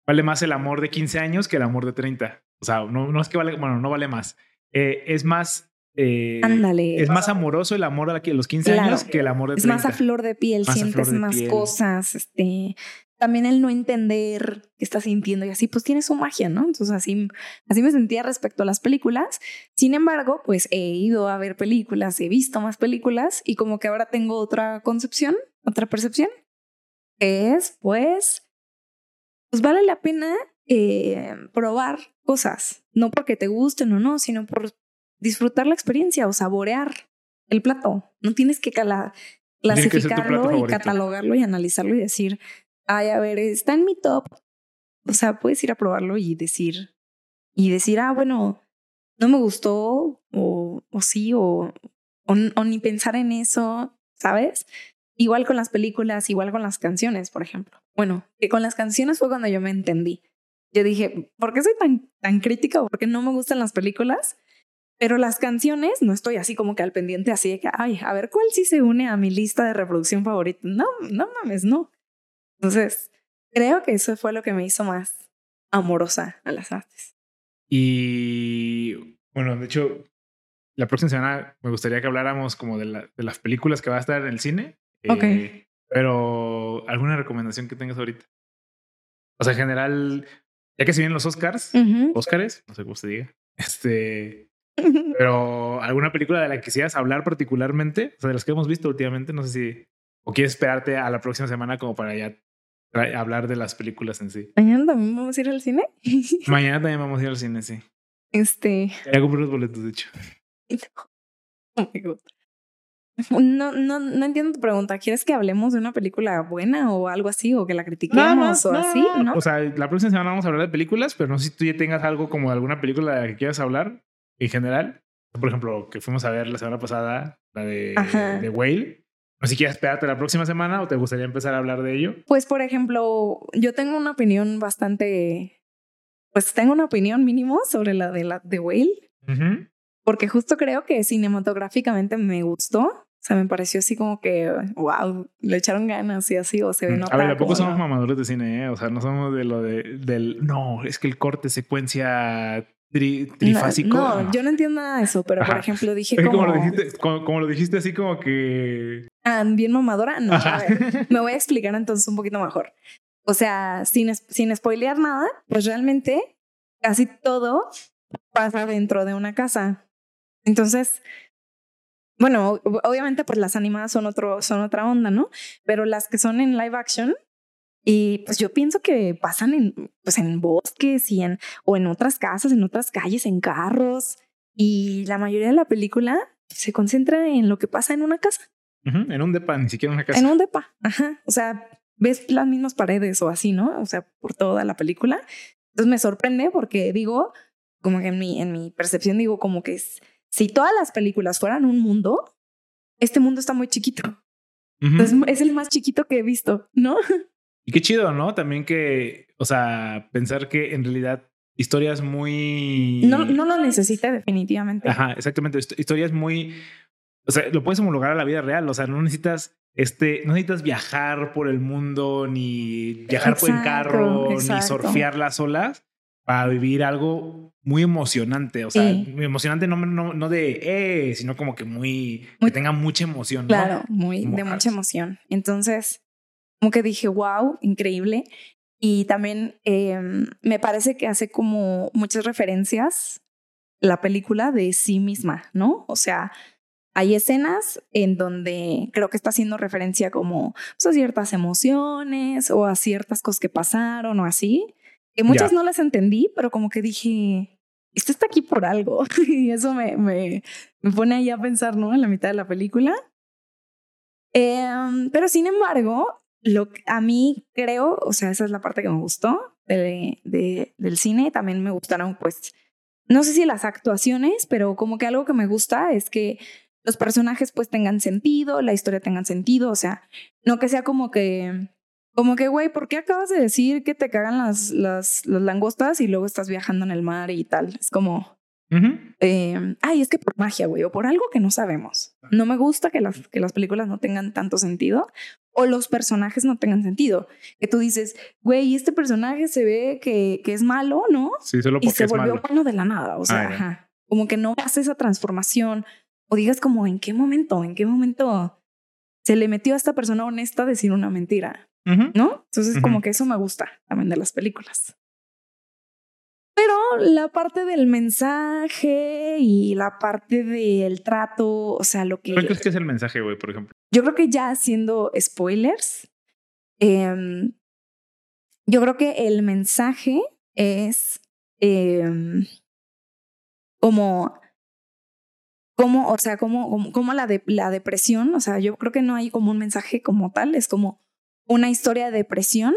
vale más el amor de 15 años que el amor de 30. O sea, no, no es que vale, bueno, no vale más. Eh, es más eh, Ándale. Es más amoroso el amor a los 15 años que el amor de 30. Es más a flor de piel, sientes más cosas, este, también el no entender qué estás sintiendo y así, pues tiene su magia, ¿no? Entonces así, así me sentía respecto a las películas. Sin embargo, pues he ido a ver películas, he visto más películas y como que ahora tengo otra concepción, otra percepción, que es, pues, pues vale la pena eh, probar cosas, no porque te gusten o no, sino por disfrutar la experiencia o saborear el plato. No tienes que clasificarlo y catalogarlo y analizarlo y decir, ay, a ver, está en mi top. O sea, puedes ir a probarlo y decir, y decir, ah, bueno, no me gustó, o, o sí, o, o, ni pensar en eso, ¿sabes? Igual con las películas, igual con las canciones, por ejemplo. Bueno, que con las canciones fue cuando yo me entendí. Yo dije, ¿por qué soy tan, tan crítica o por qué no me gustan las películas? Pero las canciones, no estoy así como que al pendiente, así de que, ay, a ver cuál sí se une a mi lista de reproducción favorita. No, no mames, no. Entonces, creo que eso fue lo que me hizo más amorosa a las artes. Y bueno, de hecho, la próxima semana me gustaría que habláramos como de, la, de las películas que va a estar en el cine. Ok. Eh, pero, ¿alguna recomendación que tengas ahorita? O sea, en general, ya que se vienen los Oscars, Oscars, no sé cómo se diga, este, pero alguna película de la que quisieras hablar particularmente, o sea, de las que hemos visto últimamente, no sé si, o quieres esperarte a la próxima semana como para ya hablar de las películas en sí. Mañana también vamos a ir al cine. Mañana también vamos a ir al cine, sí. Este. Ya compré los boletos, de hecho. Oh no, no, no entiendo tu pregunta. ¿Quieres que hablemos de una película buena o algo así? ¿O que la critiquemos o así? ¿no? O sea, la próxima semana vamos a hablar de películas, pero no sé si tú ya tengas algo como de alguna película de la que quieras hablar en general. Por ejemplo, que fuimos a ver la semana pasada, la de, de Whale. No sé si quieres esperarte la próxima semana o te gustaría empezar a hablar de ello. Pues, por ejemplo, yo tengo una opinión bastante. Pues tengo una opinión mínimo sobre la de la de Whale. Porque justo creo que cinematográficamente me gustó. O sea, me pareció así como que, wow, le echaron ganas y así, o se mm, A ver, tampoco somos mamadores de cine, ¿eh? O sea, no somos de lo de, del, no, es que el corte secuencia trifásico. No, yo no entiendo nada de eso, pero por ejemplo dije como... lo dijiste, como, lo dijiste así como que... Ah, bien mamadora. No, a ver, me voy a explicar entonces un poquito mejor. O sea, sin, sin spoilear nada, pues realmente casi todo pasa dentro de una casa. Entonces, bueno, obviamente pues las animadas son otro, son otra onda, ¿no? Pero las que son en live action, y pues yo pienso que pasan en, pues en bosques y en, o en otras casas, en otras calles, en carros. Y la mayoría de la película se concentra en lo que pasa en una casa. En un depa, ni siquiera en una casa. En un depa, ajá. O sea, ves las mismas paredes o así, ¿no? O sea, por toda la película. Entonces me sorprende porque digo, como que en mi, en mi percepción digo como que es, si todas las películas fueran un mundo, este mundo está muy chiquito. es el más chiquito que he visto, ¿no? Y qué chido, ¿no? También que, o sea, pensar que en realidad historias muy... No, no lo necesita definitivamente. Ajá, exactamente. Historias muy... O sea, lo puedes homologar a la vida real. O sea, no necesitas este, no necesitas viajar por el mundo, ni viajar por el carro, ni surfear las olas para vivir algo muy emocionante. O sea, muy emocionante no, no, no de eh, sino como que muy, que tenga mucha emoción. Claro, muy de mucha emoción. Entonces, como que dije, wow, increíble. Y también em, me parece que hace como muchas referencias la película de sí misma, ¿no? O sea, hay escenas en donde creo que está haciendo referencia como pues, a ciertas emociones o a ciertas cosas que pasaron o así, que muchas no las entendí, pero como que dije, esto está aquí por algo. y eso me, me, me pone ahí a pensar, ¿no? En la mitad de la película. Em, pero sin embargo, lo a mí creo, o sea, esa es la parte que me gustó de, de, del cine. También me gustaron, pues, no sé si las actuaciones, pero como que algo que me gusta es que los personajes pues tengan sentido, la historia tenga sentido, o sea, no que sea como que, como que, güey, ¿por qué acabas de decir que te cagan las, las, las langostas y luego estás viajando en el mar y tal? Es como, eh, ay, es que por magia, güey, o por algo que no sabemos. No me gusta que las, que las películas no tengan tanto sentido o los personajes no tengan sentido. Que tú dices, güey, este personaje se ve que, que es malo, ¿no? Sí, solo porque y se volvió bueno de la nada. O sea, ajá. como que no hace esa transformación o digas como, ¿en qué momento? ¿En qué momento se le metió a esta persona honesta a decir una mentira? ¿No? Entonces, como que eso me gusta también de las películas. Pero la parte del mensaje y la parte del trato, o sea, lo que... ¿Cuál crees que es el mensaje, güey, por ejemplo? Yo creo que ya haciendo spoilers, em, yo creo que el mensaje es em, como, como, o sea, como, como la, de, la depresión, o sea, yo creo que no hay como un mensaje como tal, es como una historia de depresión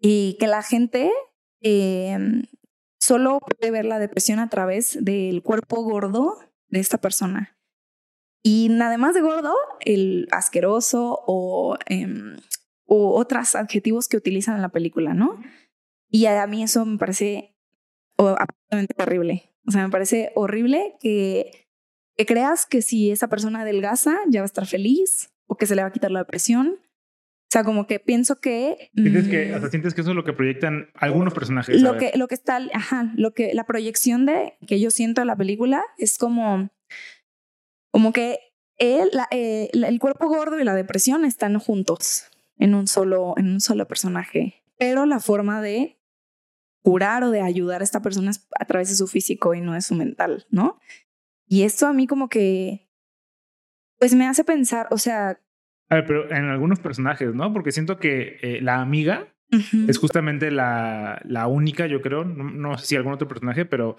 y que la gente eh, solo puede ver la depresión a través del cuerpo gordo de esta persona. Y nada más de gordo, el asqueroso o, eh, o otros adjetivos que utilizan en la película, ¿no? Y a mí eso me parece absolutamente horrible. O sea, me parece horrible que, que creas que si esa persona adelgaza ya va a estar feliz o que se le va a quitar la depresión o sea, como que pienso que. ¿Sientes que, mm, sientes que eso es lo que proyectan algunos personajes. Lo que, lo que está, ajá, lo que la proyección de que yo siento en la película es como, como que él, eh, el cuerpo gordo y la depresión están juntos en un solo, en un solo personaje. Pero la forma de curar o de ayudar a esta persona es a través de su físico y no de su mental, ¿no? Y esto a mí como que, pues me hace pensar, o sea, a ver, pero en algunos personajes, ¿no? Porque siento que eh, la amiga es justamente la, la única, yo creo, no, sé si algún otro personaje, pero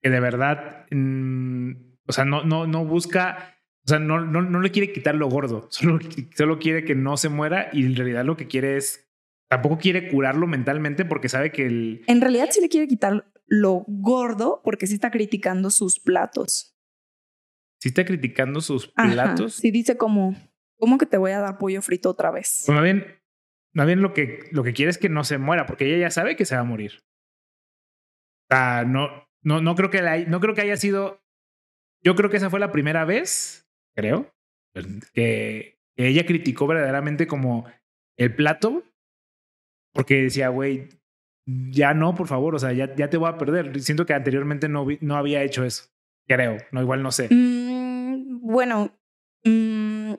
que de verdad, mm, o sea, no, no, no busca, o sea, no, no, no le quiere quitar lo gordo, solo, solo quiere que no se muera y en realidad lo que quiere es, tampoco quiere curarlo mentalmente porque sabe que el... En realidad sí le quiere quitar lo gordo porque sí está criticando sus platos. Sí está criticando sus platos. sí dice como ¿Cómo que te voy a dar pollo frito otra vez? Pues más bien, más bien lo que, lo que quiere es que no se muera, porque ella ya sabe que se va a morir. O sea, no, no, no, creo que no creo que haya sido. Yo creo que esa fue la primera vez, creo, pues, que, ella criticó verdaderamente como el plato, porque decía, güey, ya no, por favor, o sea, ya, ya te voy a perder. Siento que anteriormente no, no había hecho eso. Creo, no, igual no sé. Mm, bueno, mm,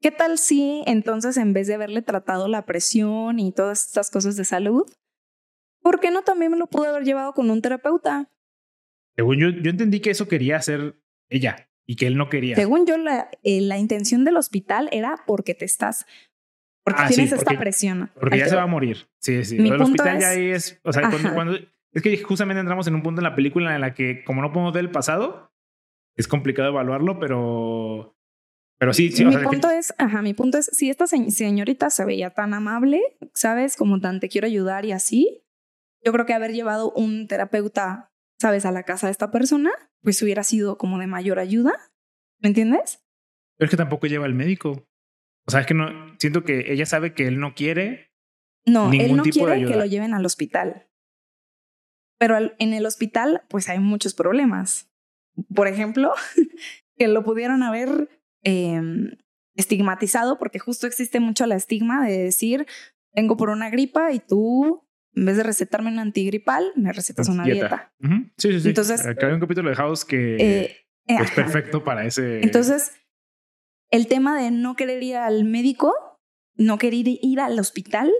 ¿Qué tal si entonces en vez de haberle tratado la presión y todas estas cosas de salud, ¿Por qué no también me lo pudo haber llevado con un terapeuta? Según yo, yo entendí que eso quería hacer ella y que él no quería. Según yo, la, eh, la intención del hospital era porque te estás, porque Ah, sí, tienes esta presión. Porque ya se va a morir. Sí, sí. Mi punto hospital es- ya ahí es. O sea, cuando, cuando- Es que justamente entramos en un punto en la película en la que, como no podemos ver el pasado, es complicado evaluarlo, pero. Pero sí, sí. o mi sea, punto es, ajá, mi punto es, si esta se- señorita se veía tan amable, ¿sabes? Como tan te quiero ayudar y así, yo creo que haber llevado un terapeuta, ¿sabes? A la casa de esta persona, pues hubiera sido como de mayor ayuda, ¿me entiendes? Pero es que tampoco lleva al médico. O sea, es que no. Siento que ella sabe que él no quiere. No, él no tipo quiere que lo lleven al hospital. Pero al- en el hospital, pues hay muchos problemas. Por ejemplo, que lo pudieron haber eh, estigmatizado, porque justo existe mucho la estigma de decir, vengo por una gripa y tú, en vez de recetarme un antigripal, me recetas una dieta. Sí, sí, sí. Entonces- Acá hay un capítulo de House que Eh, eh, es ajá. perfecto para ese. Entonces, el tema de no querer ir al médico, no querer ir al hospital,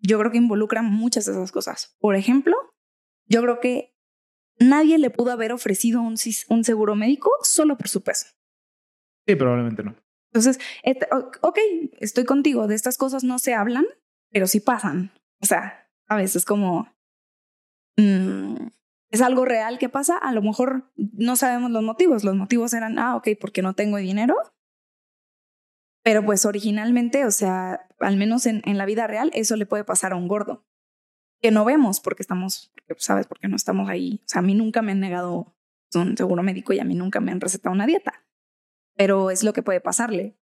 yo creo que involucra muchas de esas cosas. Por ejemplo, yo creo que nadie le pudo haber ofrecido un seguro médico solo por su peso. Sí, probablemente no. Entonces, ok, estoy contigo, de estas cosas no se hablan, pero sí pasan. O sea, a veces como... mm, es algo real que pasa, a lo mejor no sabemos los motivos. Los motivos eran, ah, ok, porque no tengo dinero. Pero pues originalmente, o sea, al menos en, en la vida real, eso le puede pasar a un gordo. Que no vemos porque estamos, porque, ¿sabes? Porque no estamos ahí. O sea, a mí nunca me han negado un seguro médico y a mí nunca me han recetado una dieta. Pero es lo que puede pasarle.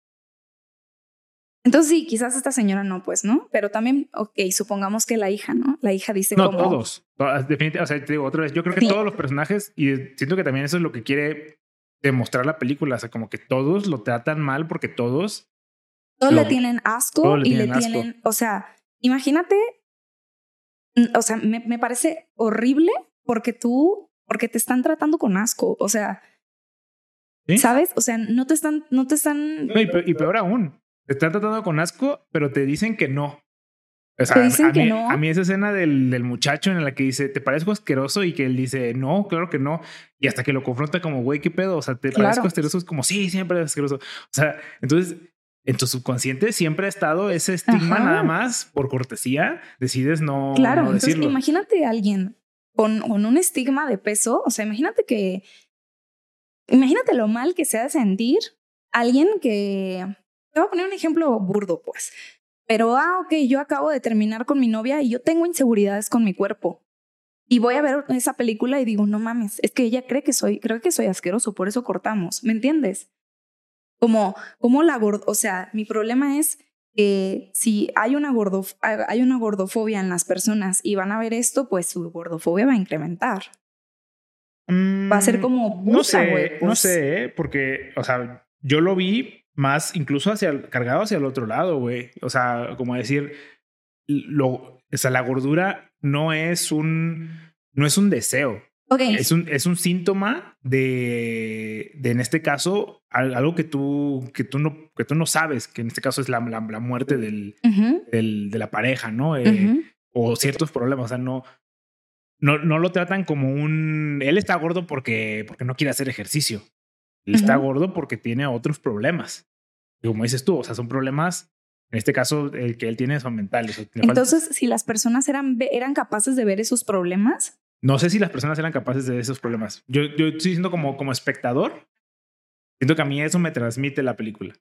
Entonces sí, quizás esta señora no, pues, ¿no? Pero también, ok, supongamos que la hija, ¿no? La hija dice No, como... todos. Todas, Definitivamente, o sea, te digo otra vez, yo creo que Sí. todos los personajes, y siento que también eso es lo que quiere demostrar la película, o sea, como que todos lo tratan mal porque todos, Todos Lo- le tienen asco le y le tienen asco. tienen, o sea, imagínate, o sea, me, me parece horrible porque tú, porque te están tratando con asco, o sea, ¿sí? ¿sabes? O sea, no te están, no te están, No, y, pe- y peor aún, te están tratando con asco, pero te dicen que no. O sea, Te dicen a, que mí, no. a mí esa escena del, del muchacho en la que dice, ¿te parezco asqueroso? Y que él dice, no, claro que no. Y hasta que lo confronta como, güey, ¿qué pedo? O sea, ¿te Claro. parezco asqueroso? Es como, sí, siempre es asqueroso. O sea, entonces, en tu subconsciente siempre ha estado ese estigma Ajá. nada más por cortesía, decides no, claro, no entonces decirlo. imagínate a alguien con, con un estigma de peso, o sea, imagínate que, imagínate lo mal que se ha de sentir alguien que, te voy a poner un ejemplo burdo, pues, pero, ah, ok, yo acabo de terminar con mi novia y yo tengo inseguridades con mi cuerpo. Y voy a ver esa película y digo, no mames, es que ella cree que soy, creo que soy asqueroso, por eso cortamos, ¿me entiendes? Como, como la gordo, o sea, mi problema es que si hay una, gordof hay una gordofobia en las personas y van a ver esto, pues su gordofobia va a incrementar. Va a ser Mm, como No sé, no pues. sé, ¿eh? porque, o sea, yo lo vi más incluso hacia el, cargado hacia el otro lado, güey. O sea, como decir, lo, o sea, la gordura no es un, no es un deseo, Ok, es un, es un síntoma de, de, en este caso, al- algo que tú, que tú no, que tú no sabes, que en este caso es la, la, la muerte del, del- de la pareja, ¿no? Eh, o ciertos problemas. O sea, no, no, no lo tratan como un. Él está gordo porque, porque no quiere hacer ejercicio. Él está gordo porque tiene otros problemas. Y como dices tú, o sea, son problemas. En este caso, el que él tiene son mentales. le falta- Entonces, si las personas eran, eran capaces de ver esos problemas, no sé si las personas eran capaces de esos problemas. Yo, yo estoy diciendo como, como espectador. Siento que a mí eso me transmite la película.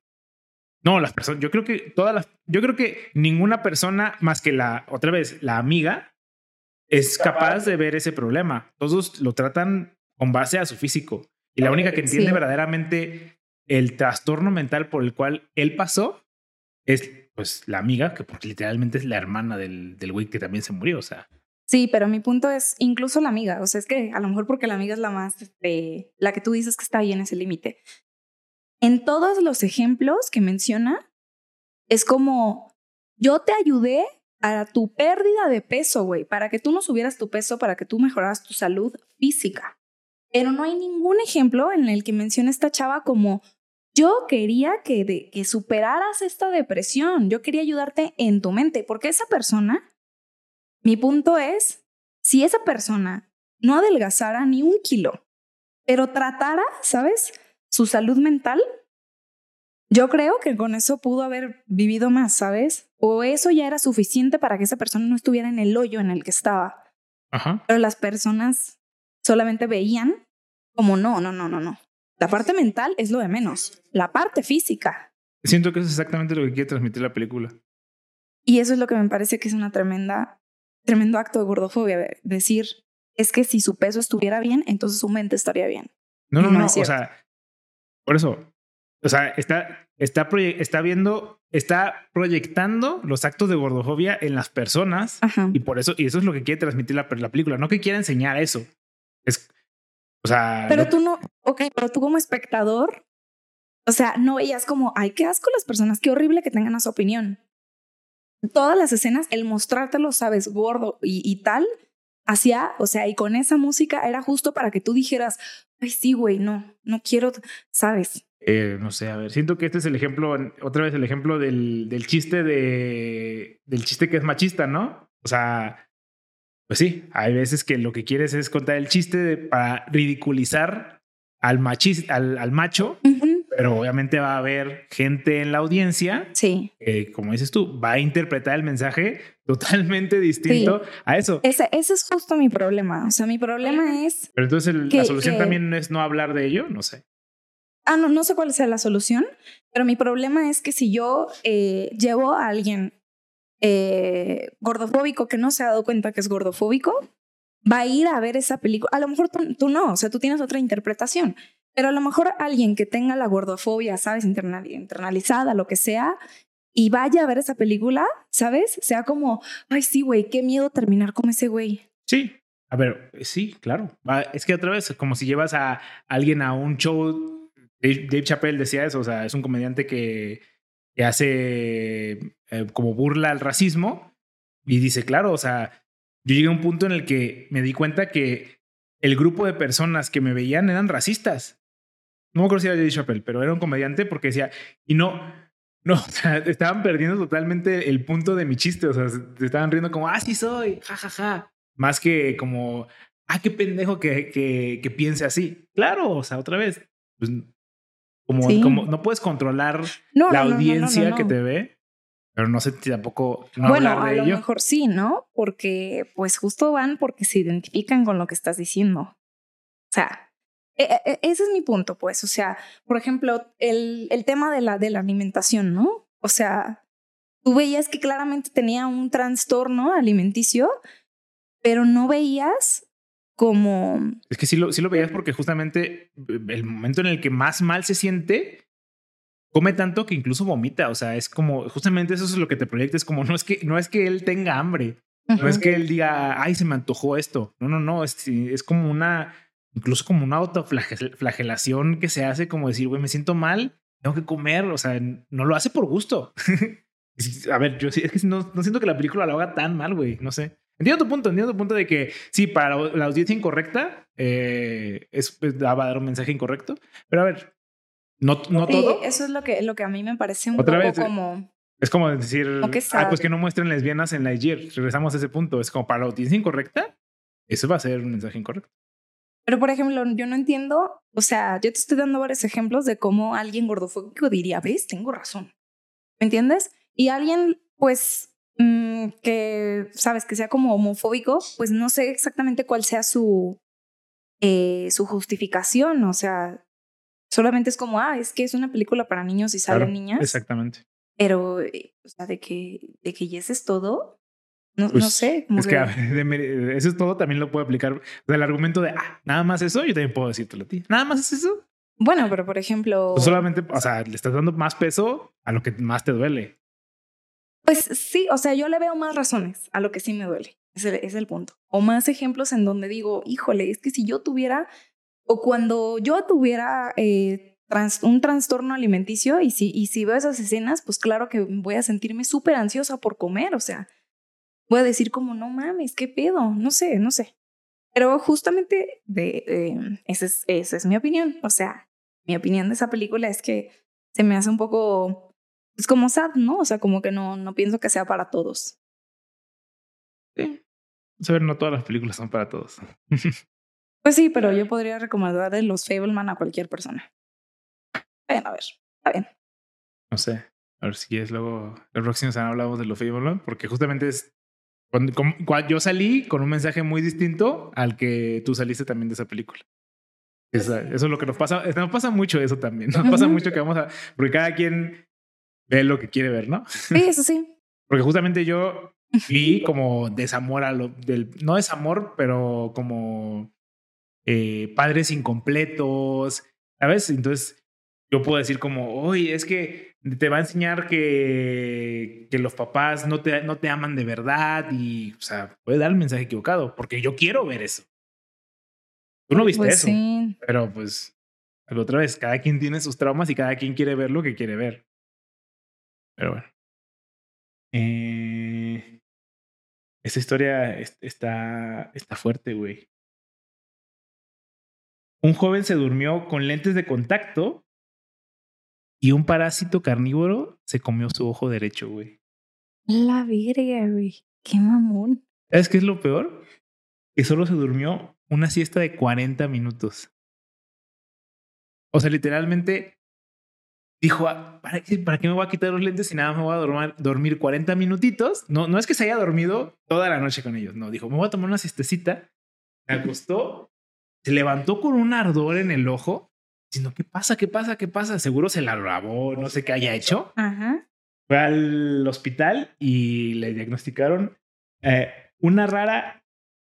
No, las personas, yo creo que todas las, yo creo que ninguna persona más que la, otra vez, la amiga, es capaz de ver ese problema. Todos lo tratan con base a su físico. Y la única que entiende Sí. verdaderamente el trastorno mental por el cual él pasó es pues la amiga, que porque literalmente es la hermana del, del güey que también se murió. O sea, sí, pero mi punto es incluso la amiga, o sea, es que a lo mejor porque la amiga es la más, este, la que tú dices que está ahí en ese límite. En todos los ejemplos que menciona, es como, yo te ayudé a tu pérdida de peso, güey, para que tú no subieras tu peso, para que tú mejoraras tu salud física. Pero no hay ningún ejemplo en el que mencione esta chava como, yo quería que, que superaras esta depresión, yo quería ayudarte en tu mente, porque esa persona, mi punto es si esa persona no adelgazara ni un kilo, pero tratara, ¿sabes? Su salud mental, yo creo que con eso pudo haber vivido más, ¿sabes? O eso ya era suficiente para que esa persona no estuviera en el hoyo en el que estaba. Ajá. Pero las personas solamente veían como no, no, no, no, no. La parte mental es lo de menos. La parte física. Siento que eso es exactamente lo que quiere transmitir la película. Y eso es lo que me parece que es una tremenda, tremendo acto de gordofobia. Decir, es que si su peso estuviera bien, entonces su mente estaría bien. No, no, No no. o sea, por eso. O sea, está, está, está viendo, está proyectando los actos de gordofobia en las personas Ajá. y por eso, y eso es lo que quiere transmitir la, la película. No que quiera enseñar eso. Es, o sea, Pero no- tú no, ok, pero tú como espectador, o sea, no veías como, ay, qué asco las personas, qué horrible que tengan esa opinión. Todas las escenas, el mostrártelo, sabes, gordo y, y tal, hacía, o sea, y con esa música era justo para que tú dijeras, ay, sí, güey, no, no quiero, sabes. Eh, no sé, a ver, siento que este es el ejemplo, otra vez el ejemplo del, del chiste de, del chiste que es machista, ¿no? O sea, pues sí, hay veces que lo que quieres es contar el chiste de- para ridiculizar al, machis, al, al macho, pero obviamente va a haber gente en la audiencia Sí, que, como dices tú, va a interpretar el mensaje totalmente distinto a eso. ese, ese es justo mi problema. O sea, mi problema es, Pero entonces el- que- la solución que- también es no hablar de ello, no sé. Ah, no, no sé cuál sea la solución, pero mi problema es que si yo eh, llevo a alguien eh, gordofóbico que no se ha dado cuenta que es gordofóbico, va a ir a ver esa película. A lo mejor tú, no, o sea, tú tienes otra interpretación, pero a lo mejor alguien que tenga la gordofobia, ¿sabes? Internali- internalizada, lo que sea, y vaya a ver esa película, ¿sabes? Sea como, ay, sí, güey, qué miedo terminar con ese güey. Sí. A ver, sí, claro. Es que otra vez, como si llevas a alguien a un show. Dave, Dave Chappelle decía eso, o sea, es un comediante que, que hace eh, como burla al racismo y dice, claro, o sea, yo llegué a un punto en el que me di cuenta que el grupo de personas que me veían eran racistas. No me acuerdo si era Dave Chappelle, pero era un comediante porque decía, y no, no, o sea, estaban perdiendo totalmente el punto de mi chiste, o sea, se estaban riendo como, ah, sí soy, jajaja. Ja, ja. Más que como, ah, qué pendejo que, que, que piense así. Claro, o sea, otra vez, pues, como, Sí. como no puedes controlar No, la no, audiencia no, que te ve, pero no sé tampoco no bueno, hablar a de lo ello. mejor sí, ¿no? Porque pues justo van porque se identifican con lo que estás diciendo. O sea, e- e- ese es mi punto, pues. O sea, por ejemplo, el, el tema de la, de la alimentación, ¿no? O sea, tú veías que claramente tenía un trastorno alimenticio, pero no veías como... Es que sí lo, sí lo veías porque justamente el momento en el que más mal se siente, come tanto que incluso vomita. O sea, es como, justamente eso es lo que te proyecta. Es como, no es que, no es que él tenga hambre. No es que él diga, ay, se me antojó esto. No, no, no. Es, es como una, incluso como una autoflagelación que se hace como decir, güey, me siento mal, tengo que comer. O sea, no lo hace por gusto. A ver, yo sí, es que no, no siento que la película lo haga tan mal, güey. No sé. Entiendo tu punto, entiendo tu punto de que sí, para la, la audiencia incorrecta eh, es, pues, va a dar un mensaje incorrecto. Pero a ver, no, no Sí, todo. eso es lo que, lo que a mí me parece un Otra poco vez, eh, como... Es como decir, Como ah, pues que no muestren lesbianas en Lightyear. Regresamos a ese punto. Es como para la audiencia incorrecta, eso va a ser un mensaje incorrecto. Pero, por ejemplo, yo no entiendo, o sea, yo te estoy dando varios ejemplos de cómo alguien gordofóbico diría, ves, tengo razón. ¿Me entiendes? Y alguien, pues, mm, que, sabes, que sea como homofóbico, pues no sé exactamente cuál sea su, eh, su justificación. O sea, solamente es como, ah, es que es una película para niños y salen Claro, niñas. Exactamente. Pero, eh, o sea, de que, de que ya ese es todo. No, Pues, no sé. como Es que de- eso es todo, también lo puedo aplicar. O sea, el argumento de, ah, nada más eso, yo también puedo decírtelo a ti. Nada más es eso. Bueno, pero por ejemplo. Tú solamente, o sea, le estás dando más peso a lo que más te duele. Pues sí, o sea, yo le veo más razones a lo que sí me duele. Es el punto. O más ejemplos en donde digo, híjole, es que si yo tuviera, o cuando yo tuviera eh, un trastorno alimenticio y si, y si veo esas escenas, pues claro que voy a sentirme súper ansiosa por comer. O sea, voy a decir como, no mames, qué pedo, no sé, no sé. Pero justamente eh, esa, es, esa es mi opinión. O sea, mi opinión de esa película es que se me hace un poco es como sad, ¿no? O sea, como que no, no pienso que sea para todos. Sí. Saber, no todas las películas son para todos. Pues sí, pero yo podría recomendarle los Fableman a cualquier persona. Vayan a ver, está bien. No sé. A ver si es luego. El próximo semana hablamos de los Fableman, porque justamente es. Cuando, cuando yo salí con un mensaje muy distinto al que tú saliste también de esa película. Esa- eso es lo que nos pasa. Nos pasa mucho eso también. Nos pasa mucho que vamos a. Porque cada quien ve lo que quiere ver, ¿no? Sí, eso sí. Porque justamente yo vi como desamor a lo del. No desamor, pero como eh, padres incompletos, ¿sabes? Entonces yo puedo decir como, oye, es que te va a enseñar que, que los papás no te, no te aman de verdad y, o sea, puede dar el mensaje equivocado, porque yo quiero ver eso. Tú no viste Pues eso, sí. pero pues, otra vez, cada quien tiene sus traumas y cada quien quiere ver lo que quiere ver. Pero bueno. Eh, esa historia es- está, está fuerte, güey. Un joven se durmió con lentes de contacto y un parásito carnívoro se comió su ojo derecho, güey. La virga, güey. Qué mamón. ¿Sabes qué es lo peor? Que solo se durmió una siesta de 40 minutos. O sea, literalmente dijo, "Ah, ¿para qué, ¿para qué me voy a quitar los lentes si nada más me voy a dormir, dormir 40 minutitos? No, no es que se haya dormido toda la noche con ellos, no, dijo, me voy a tomar una siestecita. Se acostó, se levantó con un ardor en el ojo, diciendo, ¿qué pasa? ¿Qué pasa? ¿Qué pasa? Seguro se la lavó, no sé qué haya hecho Ajá. fue al hospital y le diagnosticaron eh, una rara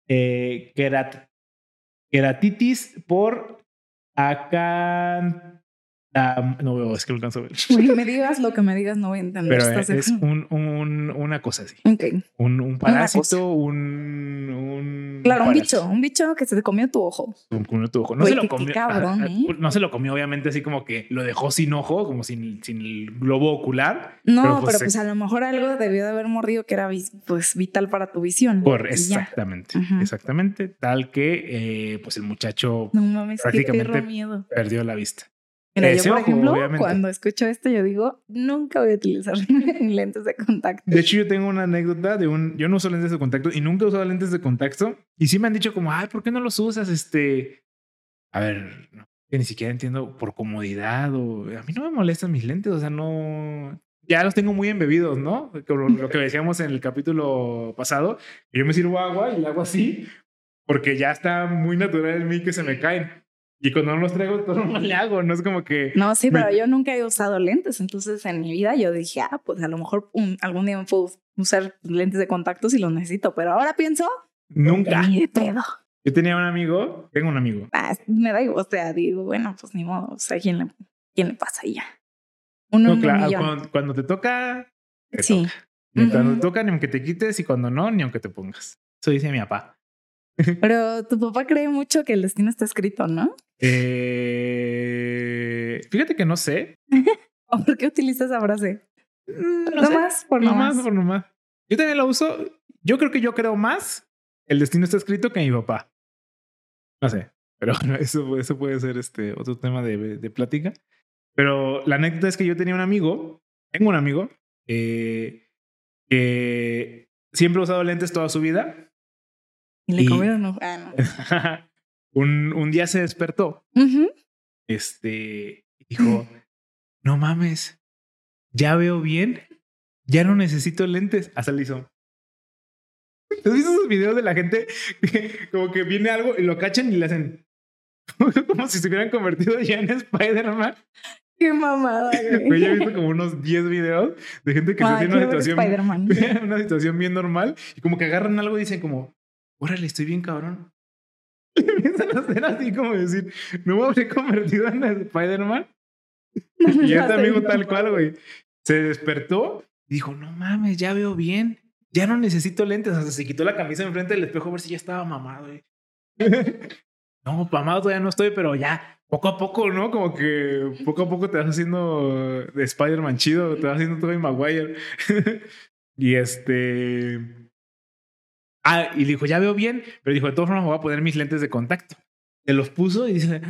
eh, querat- queratitis por acá. No veo, es que no alcanzo a ver. Me digas lo que me digas, no voy a entender. Pero ¿estás es seguro? un, un- una cosa así. Un, parásito, un, un. Claro, un bicho, un bicho que se te comió tu ojo. Con tu ojo. No se lo comió. cabrón, ¿eh? No se lo comió, obviamente, así como que lo dejó sin ojo, como sin, sin el globo ocular. No, Pero, pero pues, pues, a lo mejor algo debió de haber mordido que era pues vital para tu visión. Por, exactamente, exactamente. Tal que eh, pues el muchacho No mames, qué Prácticamente- miedo. perdió la vista. Mira, Ese yo, por ejemplo, obviamente. cuando escucho esto, yo digo, nunca voy a utilizar lentes de contacto. De hecho, yo tengo una anécdota de un. Yo no uso lentes de contacto y nunca he usado lentes de contacto. Y sí me han dicho, como, ay, ¿por qué no los usas? Este. A ver, que ni siquiera entiendo por comodidad o. A mí no me molestan mis lentes, o sea, no. Ya los tengo muy embebidos, ¿no? Como lo que decíamos en el capítulo pasado. Yo me sirvo agua y le hago así porque ya está muy natural en mí que se me caen. Y cuando no los traigo, todo no le hago. No es como que. No, sí, Me- pero yo nunca he usado lentes. Entonces, en mi vida yo dije, ah, pues a lo mejor un- algún día me puedo usar lentes de contacto si los necesito. Pero ahora pienso, Nunca. ni de pedo. Yo tenía un amigo, tengo un amigo. Ah, me da igual. O sea, digo, bueno, pues ni modo. O sea, ¿quién le, quién le pasa ya? Uno No, claro, cuando, cuando te toca, te Sí. toca. Ni cuando te toca, ni aunque te quites, y cuando no, ni aunque te pongas. Eso dice mi papá. Pero tu papá cree mucho que el destino está escrito, ¿no? Eh, fíjate que no sé. ¿O por qué utiliza esa frase? No No sé. más, por no no más, más. por no más. Yo también lo uso. Yo creo que yo creo más el destino está escrito que mi papá. No sé, pero eso, eso puede ser este otro tema de, de plática. Pero la anécdota es que yo tenía un amigo, tengo un amigo, eh, que siempre ha usado lentes toda su vida. Y le Y- comieron. no. Ah, un, un día se despertó, no. Ujú. este, y dijo, no mames, ya veo bien, ya no necesito lentes. Hasta le hizo. ¿Has visto esos videos de la gente que como que viene algo y lo cachan y le hacen como si se hubieran convertido ya en Spider-Man? Qué mamada, Güey, ya he visto como unos 10 videos de gente que se tiene una situación, Spider-Man. una situación bien normal y como que agarran algo y dicen como, órale, estoy bien cabrón. Empiezan a hacer así como decir, no me habré convertido en Spider-Man. Y este amigo tal cual, güey, se despertó y dijo, no mames, ya veo bien, ya no necesito lentes. Hasta se quitó la camisa enfrente del espejo a ver si ya estaba mamado, güey. No, mamado todavía no estoy, pero ya, poco a poco, ¿no? Como que poco a poco te vas haciendo de Spider-Man chido, te vas haciendo Tobey Maguire. y este... Ah, y dijo, ya veo bien, pero dijo, de todas formas me voy a poner mis lentes de contacto. Se los puso y dice,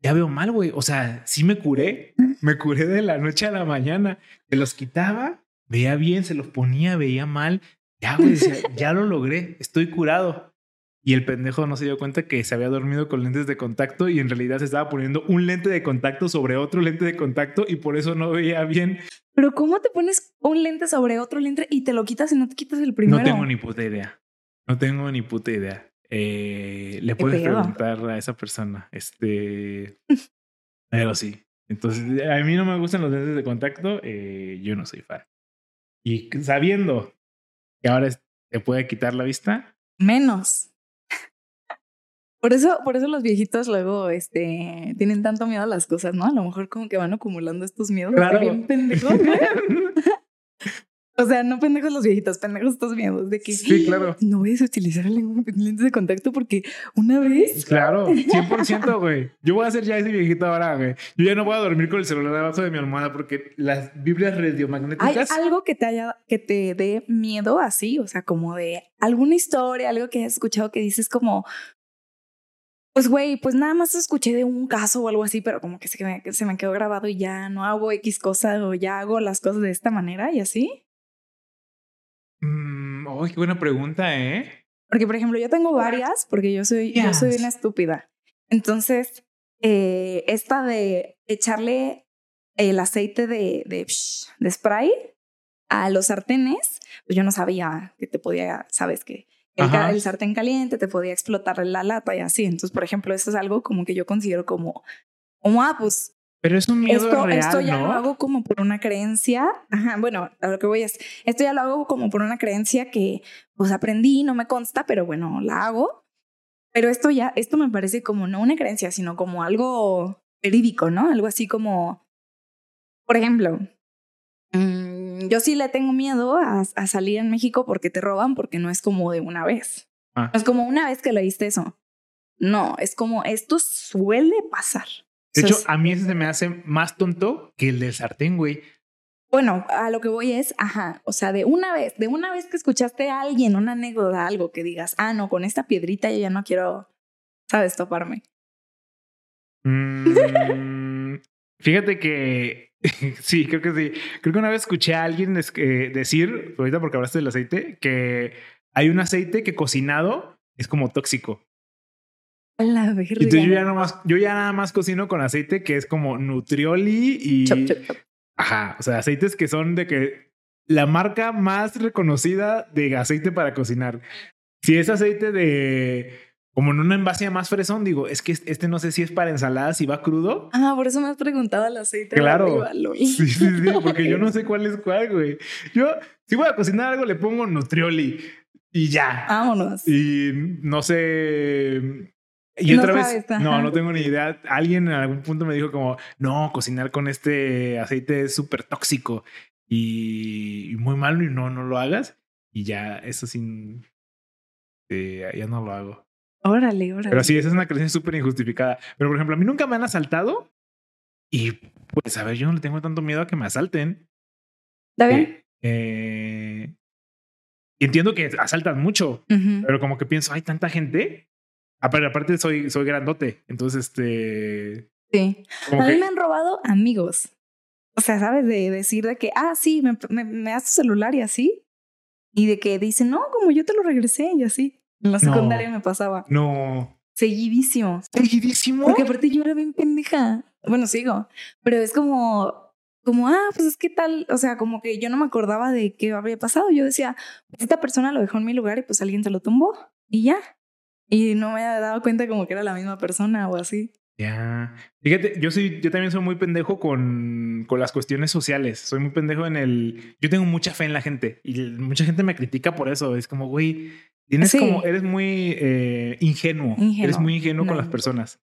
ya veo mal, güey. O sea, sí me curé. Me curé de la noche a la mañana. Se los quitaba, veía bien, se los ponía, veía mal. Ya, güey, decía, ya lo logré, estoy curado. Y el pendejo no se dio cuenta que se había dormido con lentes de contacto y en realidad se estaba poniendo un lente de contacto sobre otro lente de contacto y por eso no veía bien. Pero ¿cómo te pones un lente sobre otro lente y te lo quitas y no te quitas el primero? No tengo ni puta idea. No tengo ni puta idea. Eh, le puedes preguntar a esa persona. Este. Pero sí. Entonces, a mí no me gustan los lentes de contacto. eh, yo no soy fan. Y sabiendo que ahora te puede quitar la vista, Menos. Por eso, por eso los viejitos luego este, tienen tanto miedo a las cosas, ¿no? A lo mejor como que van acumulando estos miedos. Claro. Bien pendejos. O sea, no pendejos los viejitos, pendejos estos miedos de que Sí, claro. no vayas a utilizar el lentes de contacto porque una vez claro, 100%, güey. Yo voy a ser ya ese viejito ahora, güey. Yo ya no voy a dormir con el celular abajo de mi almohada porque las vibrias hay radiomagnéticas. algo que te haya, que te dé miedo así, o sea, como de alguna historia, algo que hayas escuchado que dices como, pues güey, pues nada más escuché de un caso o algo así, pero como que se me, se me quedó grabado y ya no hago X cosa o ya hago las cosas de esta manera y así. Mm, oh, qué buena pregunta, ¿eh? Porque, por ejemplo, yo tengo varias porque yo soy, yo soy una estúpida. Entonces, eh, esta de echarle el aceite de, de, spray a los sartenes, pues yo no sabía que te podía, sabes que el sartén caliente te podía explotar la lata y así. Entonces, por ejemplo, eso es algo como que yo considero como, como ah, pues Pero es un miedo esto, real, esto ya ¿no? lo hago como por una creencia. Ajá, bueno, a lo que voy es, esto ya lo hago como por una creencia que pues aprendí, no me consta, pero bueno, la hago. Pero esto ya, esto me parece como no una creencia, sino como algo verídico, ¿no? Algo así como, por ejemplo, mm, yo sí le tengo miedo a, a salir en México porque te roban, porque no es como de una vez. Ah. No es como una vez que lo viste eso. No, es como esto suele pasar. De hecho, a mí ese se me hace más tonto que el del sartén, güey. Bueno, a lo que voy es, ajá, o sea, de una vez, de una vez que escuchaste a alguien una anécdota, algo que digas, ah, no, con esta piedrita yo ya no quiero, sabes, toparme. Mm, fíjate que sí, creo que sí. Creo que una vez escuché a alguien es- eh, decir, ahorita porque hablaste del aceite, que hay un aceite que cocinado es como tóxico. Y entonces yo ya, nomás, yo ya nada más cocino con aceite que es como Nutrioli y... Chop, chop, chop. Ajá, o sea, aceites que son de que la marca más reconocida de aceite para cocinar. Si es aceite de como en un envase más fresón, digo, es que este no sé si es para ensaladas y va crudo. Ah, por eso me has preguntado el aceite. Claro. arriba. Sí, sí, sí, porque yo no sé cuál es cuál, güey. Yo, si voy a cocinar algo, le pongo Nutrioli y ya. Vámonos. Y no sé. Y No otra vez, sabes, no, no tengo ni idea. Alguien en algún punto me dijo como, no, cocinar con este aceite es súper tóxico y, muy malo y no, no lo hagas. Y ya, eso sin... eh, ya no lo hago. Órale, órale. Pero sí, esa es una creencia súper injustificada. Pero, por ejemplo, a mí nunca me han asaltado y pues, a ver, yo no le tengo tanto miedo a que me asalten. ¿Está bien? Eh, eh, y entiendo que asaltan mucho, pero como que pienso, hay tanta gente. Ah, aparte soy, soy grandote. Entonces, este. Sí. A mí que, me han robado amigos. O sea, ¿sabes? De decir de que, ah, sí, me, me, me das tu celular y así. Y de que dicen, no, como yo te lo regresé y así. En la No. secundaria me pasaba. no. Seguidísimo. Seguidísimo. Porque aparte yo era bien pendeja. Bueno, sigo. Pero es como, como, ah, pues es que tal, o sea, como que yo no me acordaba de qué había pasado. Yo decía, pues esta persona lo dejó en mi lugar y pues alguien se lo tumbó y ya. Y no me había dado cuenta como que era la misma persona o así. Ya. Fíjate, yo soy, yo también soy muy pendejo con, con las cuestiones sociales. Soy muy pendejo en el. Yo tengo mucha fe en la gente y mucha gente me critica por eso. Es como, güey, tienes Sí. como, eres muy eh, ingenuo. Ingenuo. Eres muy ingenuo con las personas.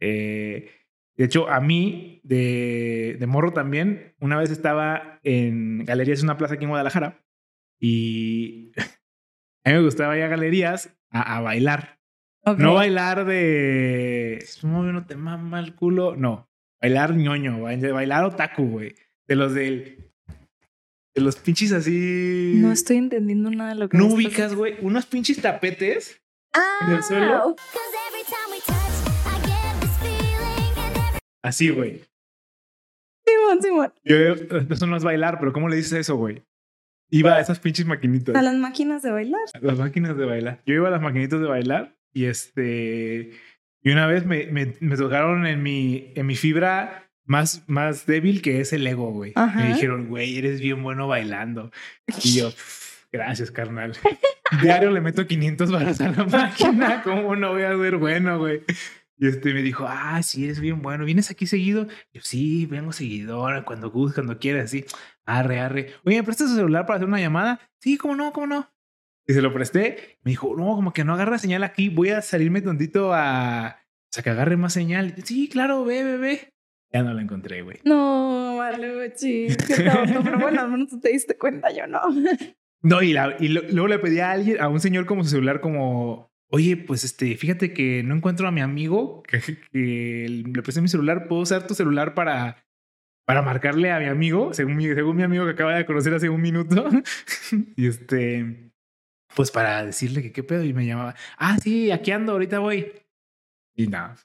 Eh, de hecho, a mí, de, de morro también, una vez estaba en Galerías, una plaza aquí en Guadalajara, y a mí me gustaba ir a galerías a, a bailar. No bailar de. No, te mama el culo. No. Bailar ñoño. bail- Bailar otaku, güey. De los del. De los pinches así. No estoy entendiendo nada de lo que No ubicas, güey. Unos pinches tapetes. Ah, en el suelo. and every Así, güey. Simón, Simón. Yo- Eso no es bailar, pero ¿cómo le dices eso, güey? iba a esas pinches maquinitas. A las máquinas de bailar. a las máquinas de bailar. Yo iba a las maquinitas de bailar y este. Y una vez me, me, me tocaron en mi, en mi fibra más, más débil que es el ego, güey. Ajá. Me dijeron, güey, eres bien bueno bailando. Y yo, gracias, carnal. Diario le meto 500 balas a la máquina. ¿Cómo no voy a ser bueno, güey? Y este me dijo, ah, sí, eres bien bueno. ¿Vienes aquí seguido? Yo, sí, vengo seguidor, cuando gustes, cuando quieras, así. Arre, arre. Oye, ¿me prestas tu celular para hacer una llamada? Sí, cómo no, cómo no. Y se lo presté. Me dijo, no, como que no agarra señal aquí. Voy a salirme tontito a... O sea, que agarre más señal. Sí, claro, ve, ve, ve. Ya no la encontré, güey. No, vale, ching, qué tonto. Pero bueno, al menos te diste cuenta, yo no. No, y, la- y lo- luego le pedí a alguien, a un señor como su celular, como, oye, pues este, fíjate que no encuentro a mi amigo, que, que le presté mi celular, ¿puedo usar tu celular para, para marcarle a mi amigo? Según mi, según mi amigo que acaba de conocer hace un minuto. y este, pues para decirle que qué pedo, y me llamaba, ah, sí, aquí ando, ahorita voy. Y nada,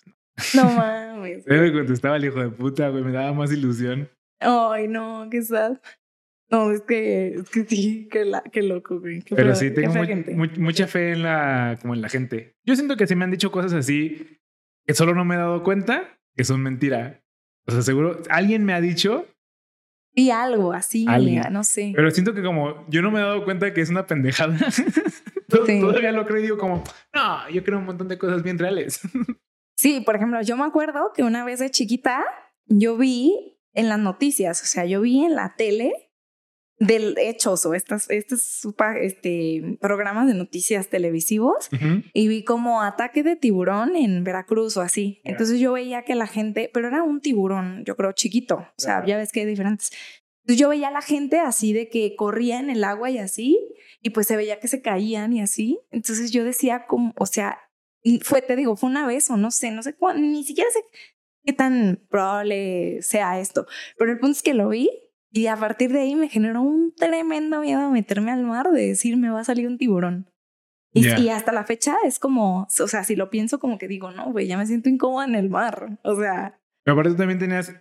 No mames. me contestaba el hijo de puta, güey, me daba más ilusión. Ay, no, qué sad. No, es que, es que sí, qué, la, qué loco, güey. Qué Pero feo- sí, tengo fea mu- gente. mu- mucha fe en la, como en la gente. Yo siento que se me han dicho cosas así que solo no me he dado cuenta que son mentira. O sea, seguro alguien me ha dicho, Sí, algo así, no sé. pero siento que como yo no me he dado cuenta que es una pendejada. Sí. Todavía lo creo y digo como, no, yo creo un montón de cosas bien reales. Sí, por ejemplo, yo me acuerdo que una vez de chiquita yo vi en las noticias, o sea, yo vi en la tele del hechos o estas, estos supa- este, programas de noticias televisivos y vi como ataque de tiburón en Veracruz o así. Entonces yo veía que la gente, pero era un tiburón, yo creo chiquito, o sea, ya ves que hay diferentes. Entonces yo veía a la gente así de que corría en el agua y así, y pues se veía que se caían y así. Entonces yo decía como, o sea, fue, te digo, fue una vez o no sé, no sé cuándo, ni siquiera sé qué tan probable sea esto, pero el punto es que lo vi y a partir de ahí me generó un tremendo miedo a meterme al mar de decir me va a salir un tiburón. Y, hasta la fecha es como, o sea, si lo pienso como que digo, no, güey, ya me siento incómoda en el mar. O sea, Pero aparte tú también tenías,